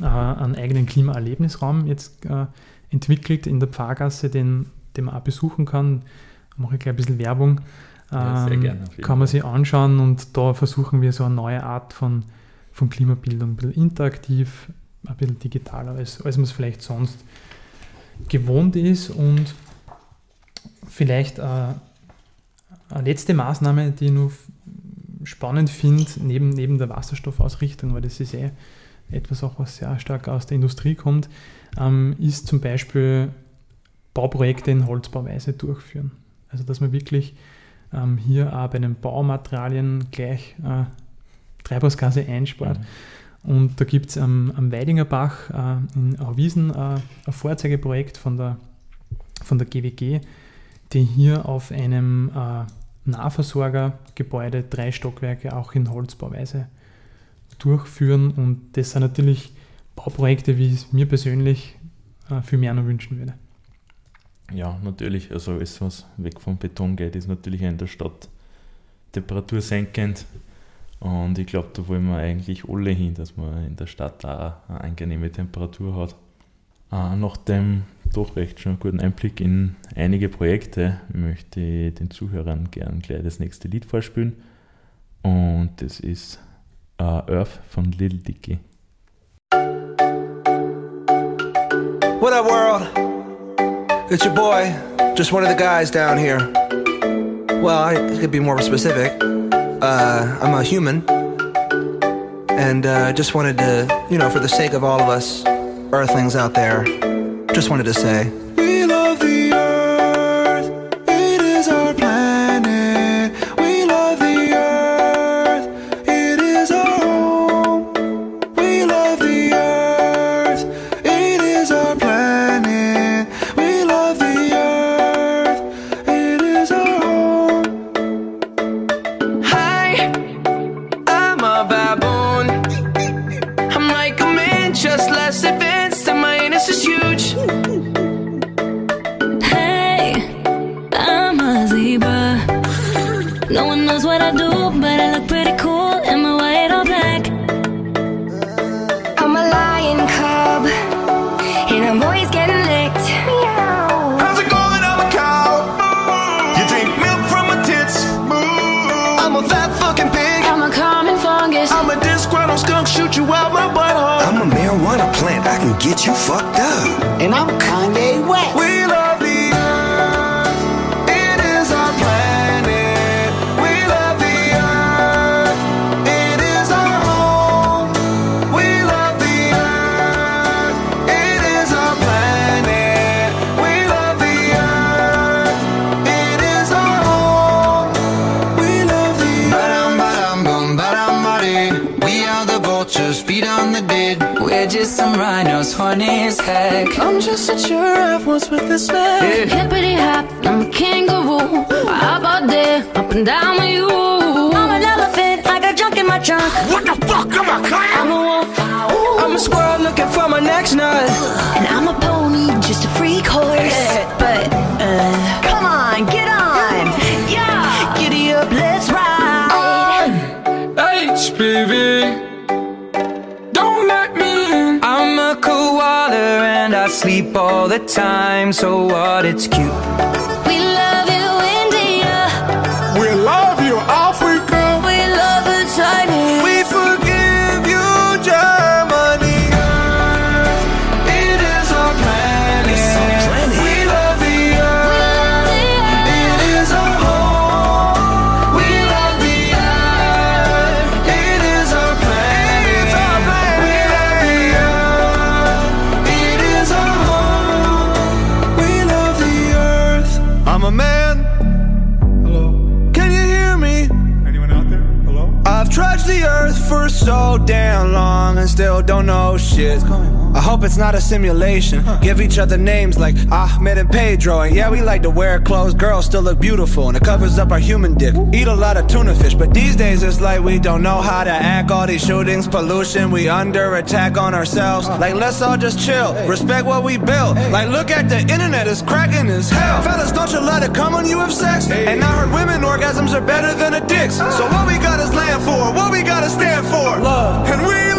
äh, einen eigenen Klimaerlebnisraum jetzt äh, entwickelt in der Pfarrgasse, den, den man auch besuchen kann. Da mache ich gleich ein bisschen Werbung. Ja, ähm, gerne, kann man sich anschauen und da versuchen wir so eine neue Art von, von Klimabildung, ein bisschen interaktiv, ein bisschen digitaler, als, als man es vielleicht sonst gewohnt ist. Und vielleicht äh, eine letzte Maßnahme, die ich noch spannend finde, neben, neben der Wasserstoffausrichtung, weil das ist eh etwas auch, was sehr stark aus der Industrie kommt, ähm, ist zum Beispiel Bauprojekte in Holzbauweise durchführen. Also dass man wirklich ähm, hier auch bei den Baumaterialien gleich äh, Treibhausgase einspart. Mhm. Und da gibt es am, am Weidinger Bach äh, in Auwiesen äh, ein Vorzeigeprojekt von der, von der GWG, die hier auf einem äh, Nahversorgergebäude drei Stockwerke auch in Holzbauweise durchführen. Und das sind natürlich Bauprojekte, wie ich es mir persönlich äh, viel mehr noch wünschen würde. Ja, natürlich. Also alles, was weg vom Beton geht, ist natürlich in der Stadt temperatursenkend. Und ich glaube, da wollen wir eigentlich alle hin, dass man in der Stadt auch eine angenehme Temperatur hat. Äh, nach dem doch recht schon guten Einblick in einige Projekte möchte ich den Zuhörern gern gleich das nächste Lied vorspielen. Und das ist uh, Earth von Lil Dicky. What up, world? It's your boy, just one of the guys down here. Well, I could be more specific. Uh, I'm a human, and uh, just wanted to, you know, for the sake of all of us Earthlings out there, just wanted to say. I do, but I look pretty cool. in my white or black? I'm a lion cub, and I'm always getting licked. How's it going? I'm a cow. You drink milk from my tits. I'm a fat fucking pig. I'm a common fungus. I'm a disgruntled skunk. Shoot you out my butthole. I'm a marijuana plant. I can get you fucked up. And I'm Kanye West. Rhinos, as heck. I'm just a giraffe once with this man. Hippity hop, I'm a kangaroo. Hop all day, up and down with you. I'm an elephant, I got junk in my trunk. What the fuck am I clown? I'm a wolf. I'm a squirrel looking for my next nut. And I'm a pony, just a freak horse. But, uh, come on, get on. Yeah, giddy up, let's ride. HPV. Sleep all the time. So what? It's cute. Still don't know shit. I hope it's not a simulation. Give each other names like Ahmed and Pedro. And yeah, we like to wear clothes. Girls still look beautiful and it covers up our human dick. Eat a lot of tuna fish, but these days it's like we don't know how to act. All these shootings, pollution, we under attack on ourselves. Like, let's all just chill. Respect what we built. Like, look at the internet, it's cracking as hell. Fellas, don't you let it come when you have sex. And I heard women orgasms are better than a dick's. So what we got is land for, what we gotta stand for. Love. And we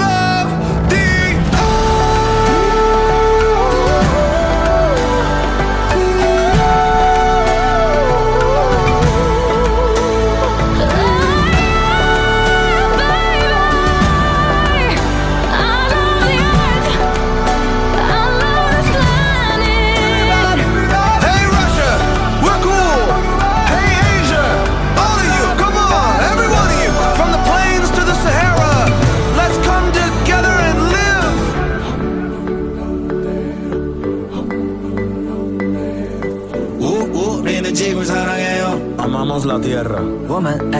somos la tierra. Woman,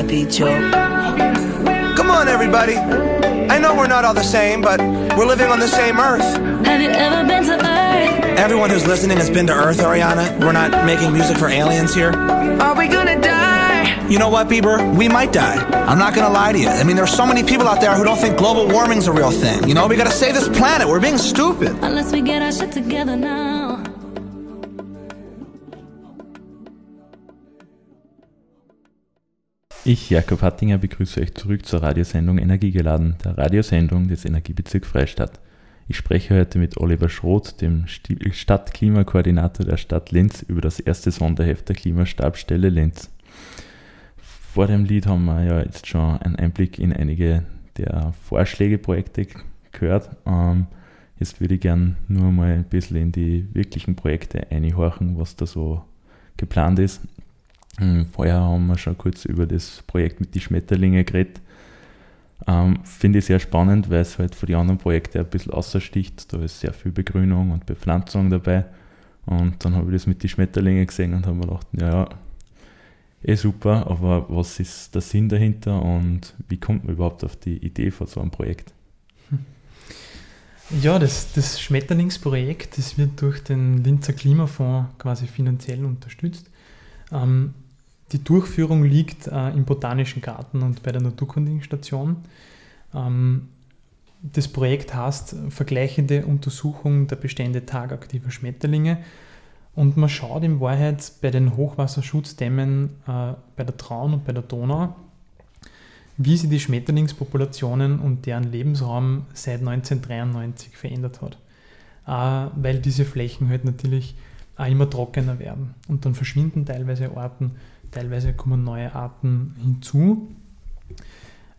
Come on, everybody. I know we're not all the same, but we're living on the same earth. Have you ever been to Earth? Everyone who's listening has been to Earth, Ariana. We're not making music for aliens here. Are we gonna die? You know what, Bieber? We might die. I'm not gonna lie to you. I mean, there's so many people out there who don't think global warming's a real thing. You know, we gotta save this planet. We're being stupid. Unless we get our shit together now. Ich, Jakob Hattinger, begrüße euch zurück zur Radiosendung Energiegeladen, der Radiosendung des Energiebezirks Freistadt. Ich spreche heute mit Oliver Schroth, dem Stadtklimakoordinator der Stadt Linz, über das erste Sonderheft der Klimastabsstelle Linz. Vor dem Lied haben wir ja jetzt schon einen Einblick in einige der Vorschlägeprojekte gehört. Ähm, jetzt würde ich gerne nur mal ein bisschen in die wirklichen Projekte einhorchen, was da so geplant ist. Ähm, Vorher haben wir schon kurz über das Projekt mit den Schmetterlinge geredet. Ähm, Finde ich sehr spannend, weil es halt von den anderen Projekten ein bisschen außersticht. Da ist sehr viel Begrünung und Bepflanzung dabei. Und dann habe ich das mit den Schmetterlingen gesehen und habe mir gedacht, ja, ja, eh super, aber was ist der Sinn dahinter und wie kommt man überhaupt auf die Idee von so einem Projekt? Ja, das, das Schmetterlingsprojekt, das wird durch den Linzer Klimafonds quasi finanziell unterstützt. Ähm, die Durchführung liegt äh, im Botanischen Garten und bei der Naturkundigen Station. Ähm, das Projekt heißt Vergleichende Untersuchung der Bestände tagaktiver Schmetterlinge. Und man schaut in Wahrheit bei den Hochwasserschutzdämmen äh, bei der Traun und bei der Donau, wie sich die Schmetterlingspopulationen und deren Lebensraum seit 1993 verändert hat. Äh, weil diese Flächen halt natürlich auch immer trockener werden. Und dann verschwinden teilweise Arten, teilweise kommen neue Arten hinzu.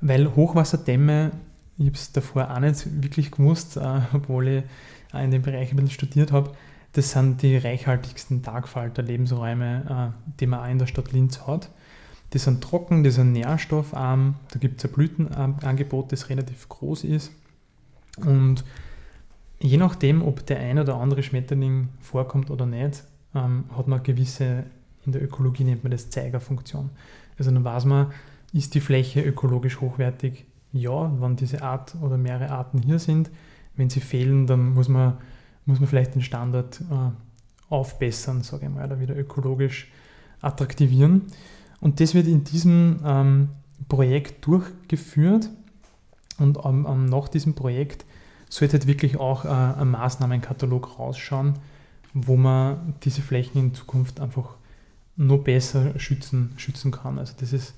Weil Hochwasserdämme, ich habe es davor auch nicht wirklich gewusst, äh, obwohl ich auch in dem Bereich ein bisschen studiert habe, das sind die reichhaltigsten Tagfalter-Lebensräume, äh, die man auch in der Stadt Linz hat. Die sind trocken, die sind nährstoffarm, da gibt es ein Blütenangebot, das relativ groß ist. Und je nachdem, ob der ein oder andere Schmetterling vorkommt oder nicht, ähm, hat man gewisse, in der Ökologie nennt man das Zeigerfunktion. Also dann weiß man, ist die Fläche ökologisch hochwertig? Ja, wenn diese Art oder mehrere Arten hier sind. wenn sie fehlen, dann muss man, muss man vielleicht den Standard äh, aufbessern, sage ich mal, oder wieder ökologisch attraktivieren. Und das wird in diesem ähm, Projekt durchgeführt und ähm, ähm, nach diesem Projekt sollte halt wirklich auch äh, ein Maßnahmenkatalog rausschauen, wo man diese Flächen in Zukunft einfach noch besser schützen, schützen kann. Also das ist,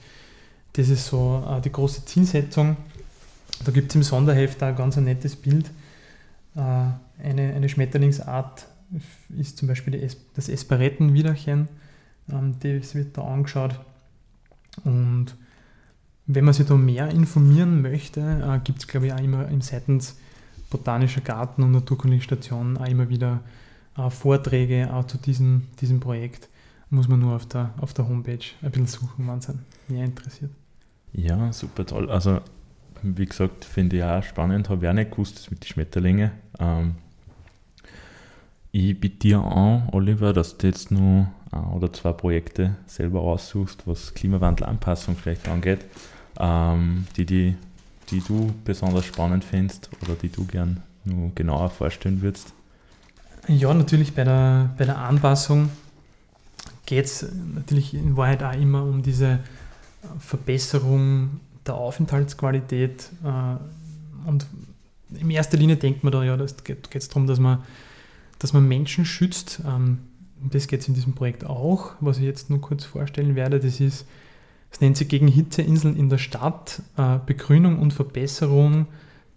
das ist so äh, die große Zielsetzung. Da gibt es im Sonderheft ein ganz ein nettes Bild. Äh, eine, eine Schmetterlingsart ist zum Beispiel Es das Esperettenwiderchen. Ähm, das wird da angeschaut. Und wenn man sich da mehr informieren möchte, äh, gibt es, glaube ich, auch immer im Seitens Botanischer Garten und Naturkundliche Station auch immer wieder äh, Vorträge auch zu diesem, diesem Projekt. Muss man nur auf der, auf der Homepage ein bisschen suchen, wenn es einen mehr interessiert. Ja, super toll. Also, wie gesagt, finde ich auch spannend. Habe ich auch nicht gewusst, das mit den Schmetterlingen. Ähm, ich bitte dir an, Oliver, dass du jetzt nur ein oder zwei Projekte selber aussuchst, was Klimawandelanpassung vielleicht angeht, ähm, die, die, die du besonders spannend findest oder die du gern nur genauer vorstellen würdest. Ja, natürlich bei der, bei der Anpassung geht es natürlich in Wahrheit auch immer um diese Verbesserung der Aufenthaltsqualität. Äh, und in erster Linie denkt man da, ja, das geht es darum, dass man, dass man Menschen schützt. Ähm, das geht es in diesem Projekt auch, was ich jetzt nur kurz vorstellen werde. Das ist, es nennt sich gegen Hitzeinseln in der Stadt, äh, Begrünung und Verbesserung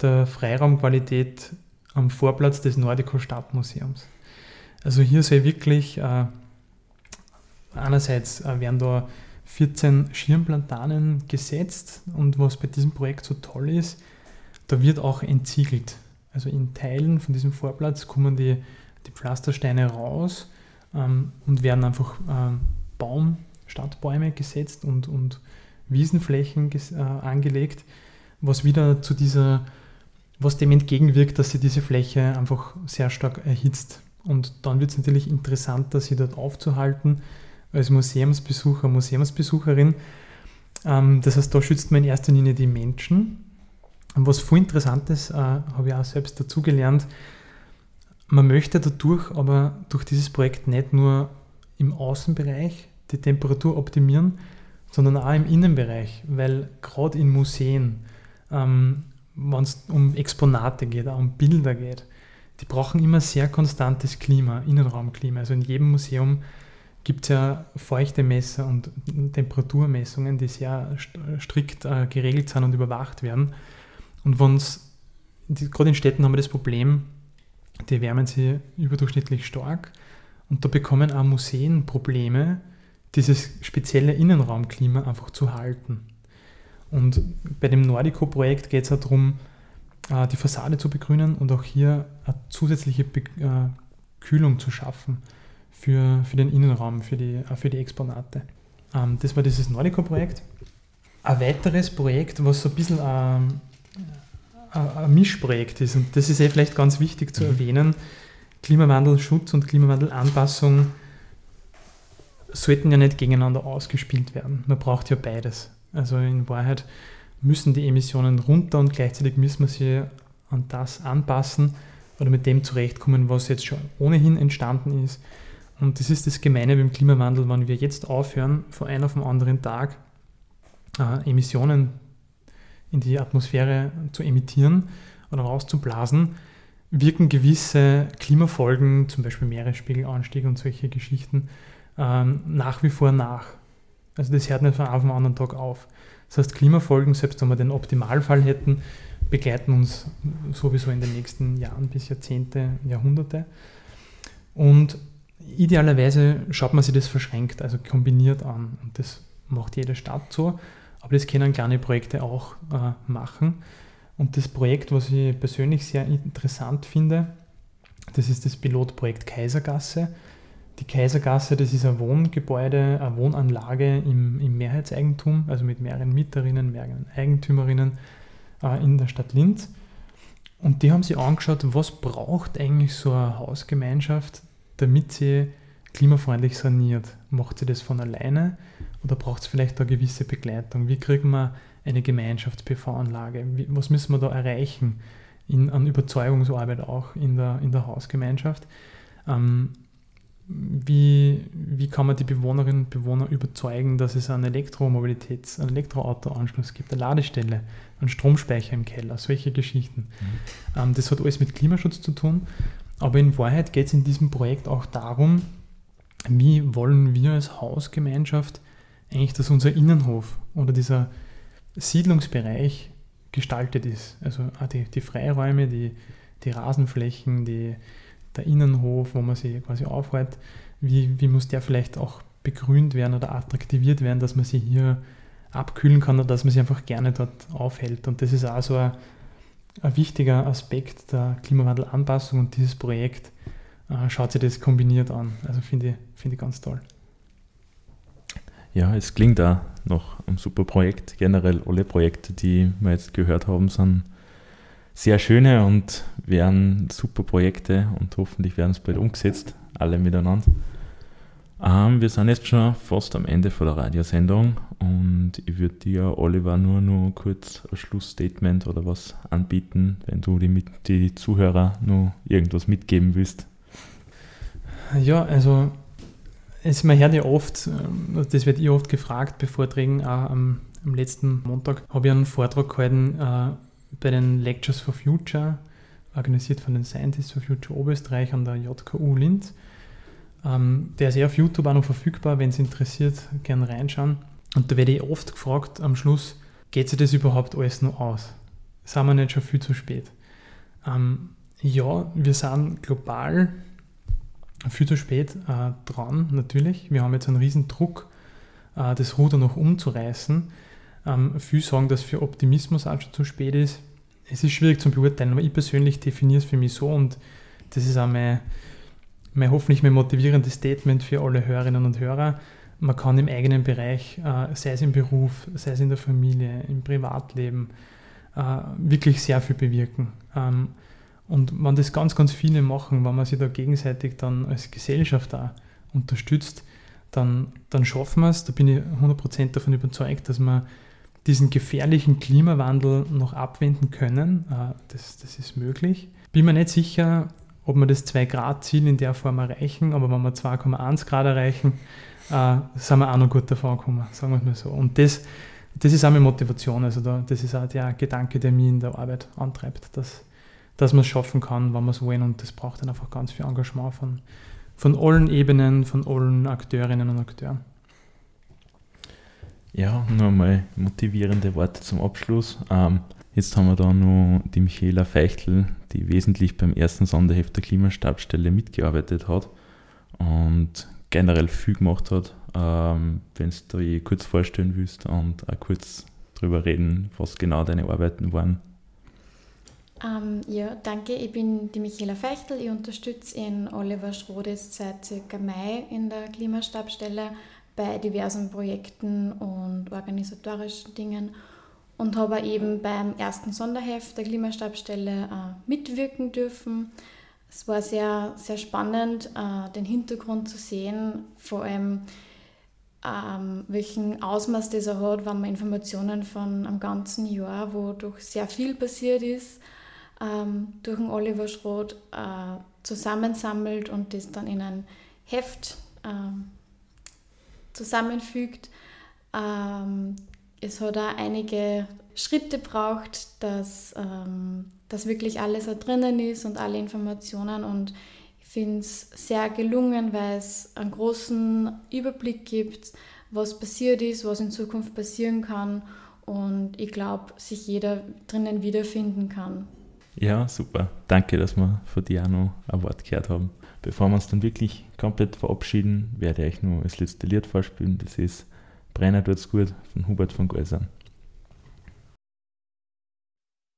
der Freiraumqualität am Vorplatz des Nordico Stadtmuseums. Also hier soll wirklich äh, einerseits äh, werden da 14 Schirmplatanen gesetzt und was bei diesem Projekt so toll ist, da wird auch entsiegelt. Also in Teilen von diesem Vorplatz kommen die, die Pflastersteine raus ähm, und werden einfach ähm, Baum, Stadtbäume gesetzt und, und Wiesenflächen ges, äh, angelegt, was wieder zu dieser, was dem entgegenwirkt, dass sie diese Fläche einfach sehr stark erhitzt. Und dann wird es natürlich interessanter, sie dort aufzuhalten als Museumsbesucher, Museumsbesucherin. Ähm, das heißt, da schützt man in erster Linie die Menschen. Und was voll interessant ist, äh, habe ich auch selbst dazugelernt, man möchte dadurch aber durch dieses Projekt nicht nur im Außenbereich die Temperatur optimieren, sondern auch im Innenbereich, weil gerade in Museen, ähm, wenn es um Exponate geht, auch um Bilder geht, die brauchen immer sehr konstantes Klima, Innenraumklima. Also in jedem Museum gibt es ja feuchte Messer und Temperaturmessungen, die sehr strikt äh, geregelt sind und überwacht werden. Und wenn's, gerade in Städten haben wir das Problem, die wärmen sich überdurchschnittlich stark und da bekommen auch Museen Probleme, dieses spezielle Innenraumklima einfach zu halten. Und bei dem Nordico-Projekt geht es auch darum, äh, die Fassade zu begrünen und auch hier eine zusätzliche äh, Kühlung zu schaffen für, für den Innenraum, für die, äh, für die Exponate. Ähm, das war dieses Nordico-Projekt. Ein weiteres Projekt, was so ein bisschen ähm, ein Mischprojekt ist, und das ist eh vielleicht ganz wichtig zu mhm. erwähnen, Klimawandelschutz und Klimawandelanpassung sollten ja nicht gegeneinander ausgespielt werden. Man braucht ja beides. Also in Wahrheit müssen die Emissionen runter und gleichzeitig müssen wir sie an das anpassen oder mit dem zurechtkommen, was jetzt schon ohnehin entstanden ist. Und das ist das Gemeine beim Klimawandel, wenn wir jetzt aufhören, von einem auf den anderen Tag äh, Emissionen in die Atmosphäre zu emittieren oder rauszublasen, wirken gewisse Klimafolgen, zum Beispiel Meeresspiegelanstieg und solche Geschichten, ähm, nach wie vor nach. Also das hört nicht von einem auf den anderen Tag auf. Das heißt, Klimafolgen, selbst wenn wir den Optimalfall hätten, begleiten uns sowieso in den nächsten Jahren bis Jahrzehnte, Jahrhunderte. Und Idealerweise schaut man sich das verschränkt, also kombiniert an. Und das macht jede Stadt so. Aber das können kleine Projekte auch äh, machen. Und das Projekt, was ich persönlich sehr interessant finde, das ist das Pilotprojekt Kaisergasse. Die Kaisergasse, das ist ein Wohngebäude, eine Wohnanlage im, im Mehrheitseigentum, also mit mehreren Mieterinnen, mehreren Eigentümerinnen äh, in der Stadt Linz. Und die haben sich angeschaut, was braucht eigentlich so eine Hausgemeinschaft, damit sie klimafreundlich saniert? Macht sie das von alleine oder braucht es vielleicht eine gewisse Begleitung? Wie kriegen wir eine Gemeinschafts-PV-Anlage? Was müssen wir da erreichen? in, an Überzeugungsarbeit auch in der, in der Hausgemeinschaft. Ähm, wie, wie kann man die Bewohnerinnen und Bewohner überzeugen, dass es einen Elektromobilitäts-, einen Elektroautoanschluss gibt, eine Ladestelle, einen Stromspeicher im Keller, solche Geschichten. Mhm. Ähm, das hat alles mit Klimaschutz zu tun, aber in Wahrheit geht es in diesem Projekt auch darum, wie wollen wir als Hausgemeinschaft eigentlich, dass unser Innenhof oder dieser Siedlungsbereich gestaltet ist. Also die, die Freiräume, die, die Rasenflächen, die, der Innenhof, wo man sich quasi aufhält, wie, wie muss der vielleicht auch begrünt werden oder attraktiviert werden, dass man sich hier abkühlen kann oder dass man sich einfach gerne dort aufhält. Und das ist auch so ein, ein wichtiger Aspekt der Klimawandelanpassung und dieses Projekt äh, schaut sich das kombiniert an. Also finde ich, find ich ganz toll. Ja, es klingt auch noch ein super Projekt. Generell alle Projekte, die wir jetzt gehört haben, sind sehr schöne und wären super Projekte und hoffentlich werden es bald umgesetzt, alle miteinander. Ähm, wir sind jetzt schon fast am Ende von der Radiosendung und ich würde dir, Oliver, nur noch kurz ein Schlussstatement oder was anbieten, wenn du die, die Zuhörer nur irgendwas mitgeben willst. Ja, also es, man hört ja oft, ähm, das wird ich oft gefragt bei Vorträgen, auch am, am letzten Montag habe ich einen Vortrag gehalten äh, bei den Lectures for Future, organisiert von den Scientists for Future Oberösterreich an der JKU Linz. Ähm, der ist ja auf YouTube auch noch verfügbar, wenn es interessiert, gerne reinschauen. Und da werde ich oft gefragt am Schluss, geht sich das überhaupt alles noch aus? Sind wir nicht schon viel zu spät? Ähm, ja, wir sind global viel zu spät äh, dran, natürlich. Wir haben jetzt einen riesen Druck, äh, das Ruder noch umzureißen. Ähm, viele sagen, dass für Optimismus auch schon zu spät ist. Es ist schwierig zu beurteilen, aber ich persönlich definiere es für mich so und das ist auch mein, mein hoffentlich mein motivierendes Statement für alle Hörerinnen und Hörer. Man kann im eigenen Bereich, äh, sei es im Beruf, sei es in der Familie, im Privatleben, äh, wirklich sehr viel bewirken. Ähm, und wenn das ganz, ganz viele machen, wenn man sich da gegenseitig dann als Gesellschaft auch unterstützt, dann, dann schaffen wir es. Da bin ich 100% davon überzeugt, dass wir diesen gefährlichen Klimawandel noch abwenden können. Äh, das, das ist möglich. Bin mir nicht sicher, ob wir das 2-Grad-Ziel in der Form erreichen, aber wenn wir 2,1 Grad erreichen, äh, sind wir auch noch gut davon gekommen, sagen wir es mal so. Und das, das ist auch meine Motivation, also da, das ist auch der Gedanke, der mich in der Arbeit antreibt, dass, dass man es schaffen kann, wenn wir es wollen und das braucht dann einfach ganz viel Engagement von, von allen Ebenen, von allen Akteurinnen und Akteuren. Ja, nur mal motivierende Worte zum Abschluss. Ähm, jetzt haben wir da noch die Michaela Feichtel, die wesentlich beim ersten Sonderheft der Klimastabstelle mitgearbeitet hat und generell viel gemacht hat. Ähm, Wenn du je kurz vorstellen willst und auch kurz darüber reden, was genau deine Arbeiten waren. Ähm, ja, danke. Ich bin die Michaela Feichtel. Ich unterstütze in Oliver Schrodes seit circa Mai in der Klimastabstelle bei diversen Projekten und organisatorischen Dingen und habe eben beim ersten Sonderheft der Klimastabstelle äh, mitwirken dürfen. Es war sehr, sehr spannend, äh, den Hintergrund zu sehen, vor allem ähm, welchen Ausmaß das hat, wenn man Informationen von einem ganzen Jahr, wo durch sehr viel passiert ist, ähm, durch den Oliver Schroth äh, zusammensammelt und das dann in ein Heft ähm, zusammenfügt. Ähm, es hat auch einige Schritte braucht, dass, ähm, dass wirklich alles da drinnen ist und alle Informationen und ich finde es sehr gelungen, weil es einen großen Überblick gibt, was passiert ist, was in Zukunft passieren kann und ich glaube, sich jeder drinnen wiederfinden kann. Ja, super. Danke, dass wir von dir auch noch ein Wort gehört haben. Bevor wir uns dann wirklich komplett verabschieden, werde ich nur das letzte Lied vorspielen. Das ist Brenner tut's gut von Hubert von Geusern.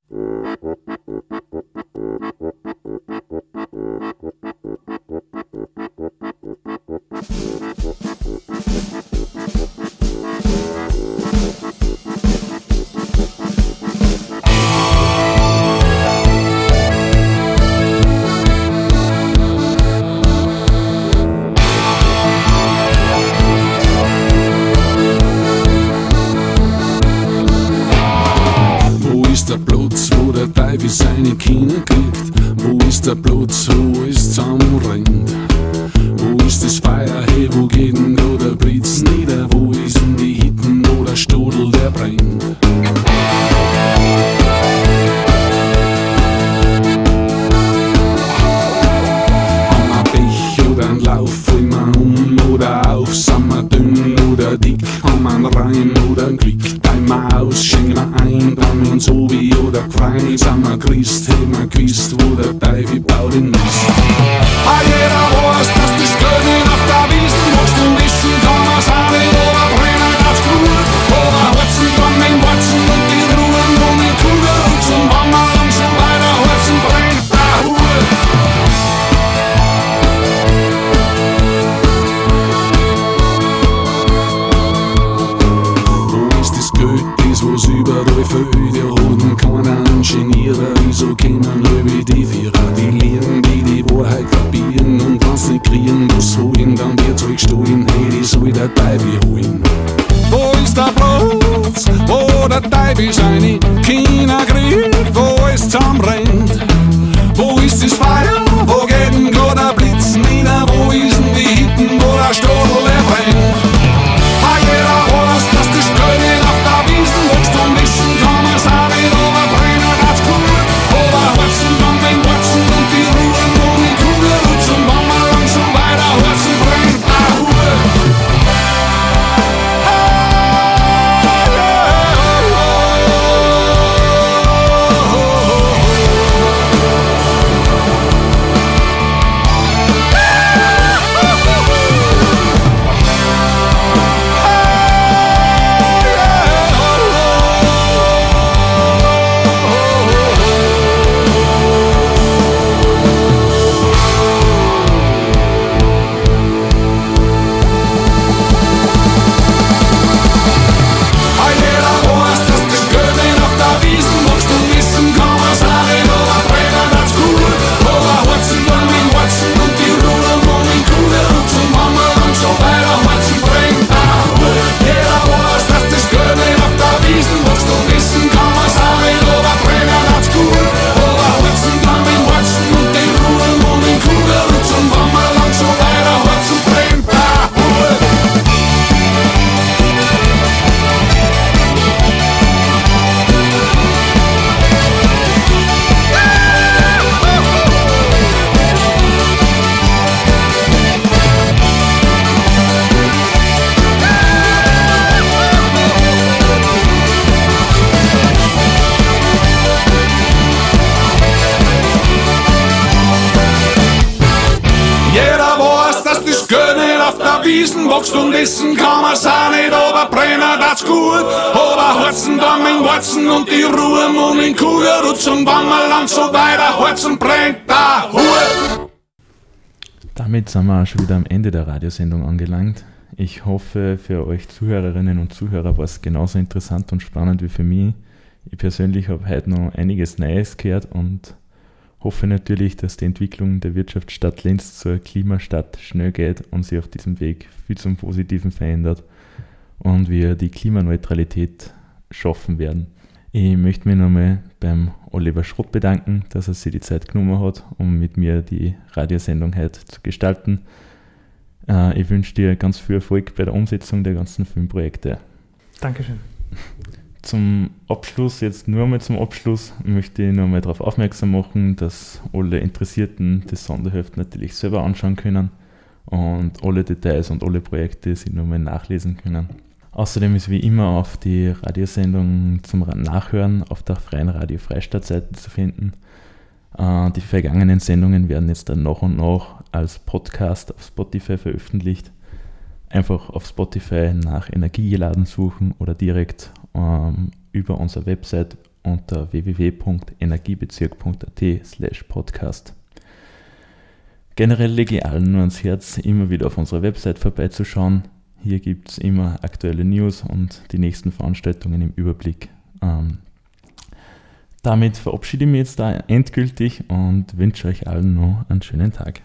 Wo ist Teufel seine Kinder kriegt? Wo ist der Platz, wo es zusammenrennt? Wo ist das Feuer, hey, wo geht denn da der Blitz nieder? Wo ist denn die Hitten, wo der Stodel, der brennt? Die soll der Teufel holen. Wo ist der Platz, wo der Teufel seine Kinder Wiesen wächst und wissen kann man's auch nicht, aber brennen das gut. Aber Hurzen, dann mit Wurzen und die Ruhe, Mund in Kugelrutsch und Wammerland so weiter, Hurzen brennt der Hut. Damit sind wir auch schon wieder am Ende der Radiosendung angelangt. Ich hoffe, für euch Zuhörerinnen und Zuhörer war es genauso interessant und spannend wie für mich. Ich persönlich habe heute noch einiges Neues gehört und hoffe natürlich, dass die Entwicklung der Wirtschaftsstadt Linz zur Klimastadt schnell geht und sich auf diesem Weg viel zum Positiven verändert und wir die Klimaneutralität schaffen werden. Ich möchte mich nochmal beim Oliver Schrott bedanken, dass er sich die Zeit genommen hat, um mit mir die Radiosendung heute zu gestalten. Äh, ich wünsche dir ganz viel Erfolg bei der Umsetzung der ganzen Filmprojekte. Dankeschön. Zum Abschluss, jetzt nur einmal zum Abschluss, möchte ich noch einmal darauf aufmerksam machen, dass alle Interessierten das Sonderheft natürlich selber anschauen können und alle Details und alle Projekte sie nochmal nachlesen können. Außerdem ist wie immer auf die Radiosendung zum Nachhören auf der Freien Radio Freistadt-Seite zu finden. Äh, Die vergangenen Sendungen werden jetzt dann nach und nach als Podcast auf Spotify veröffentlicht. Einfach auf Spotify nach Energiegeladen suchen oder direkt ähm, über unsere Website unter www.energiebezirk.at podcast. Generell lege ich allen nur ans Herz, immer wieder auf unserer Website vorbeizuschauen. Hier gibt es immer aktuelle News und die nächsten Veranstaltungen im Überblick. Ähm, damit verabschiede ich mich jetzt da endgültig und wünsche euch allen noch einen schönen Tag.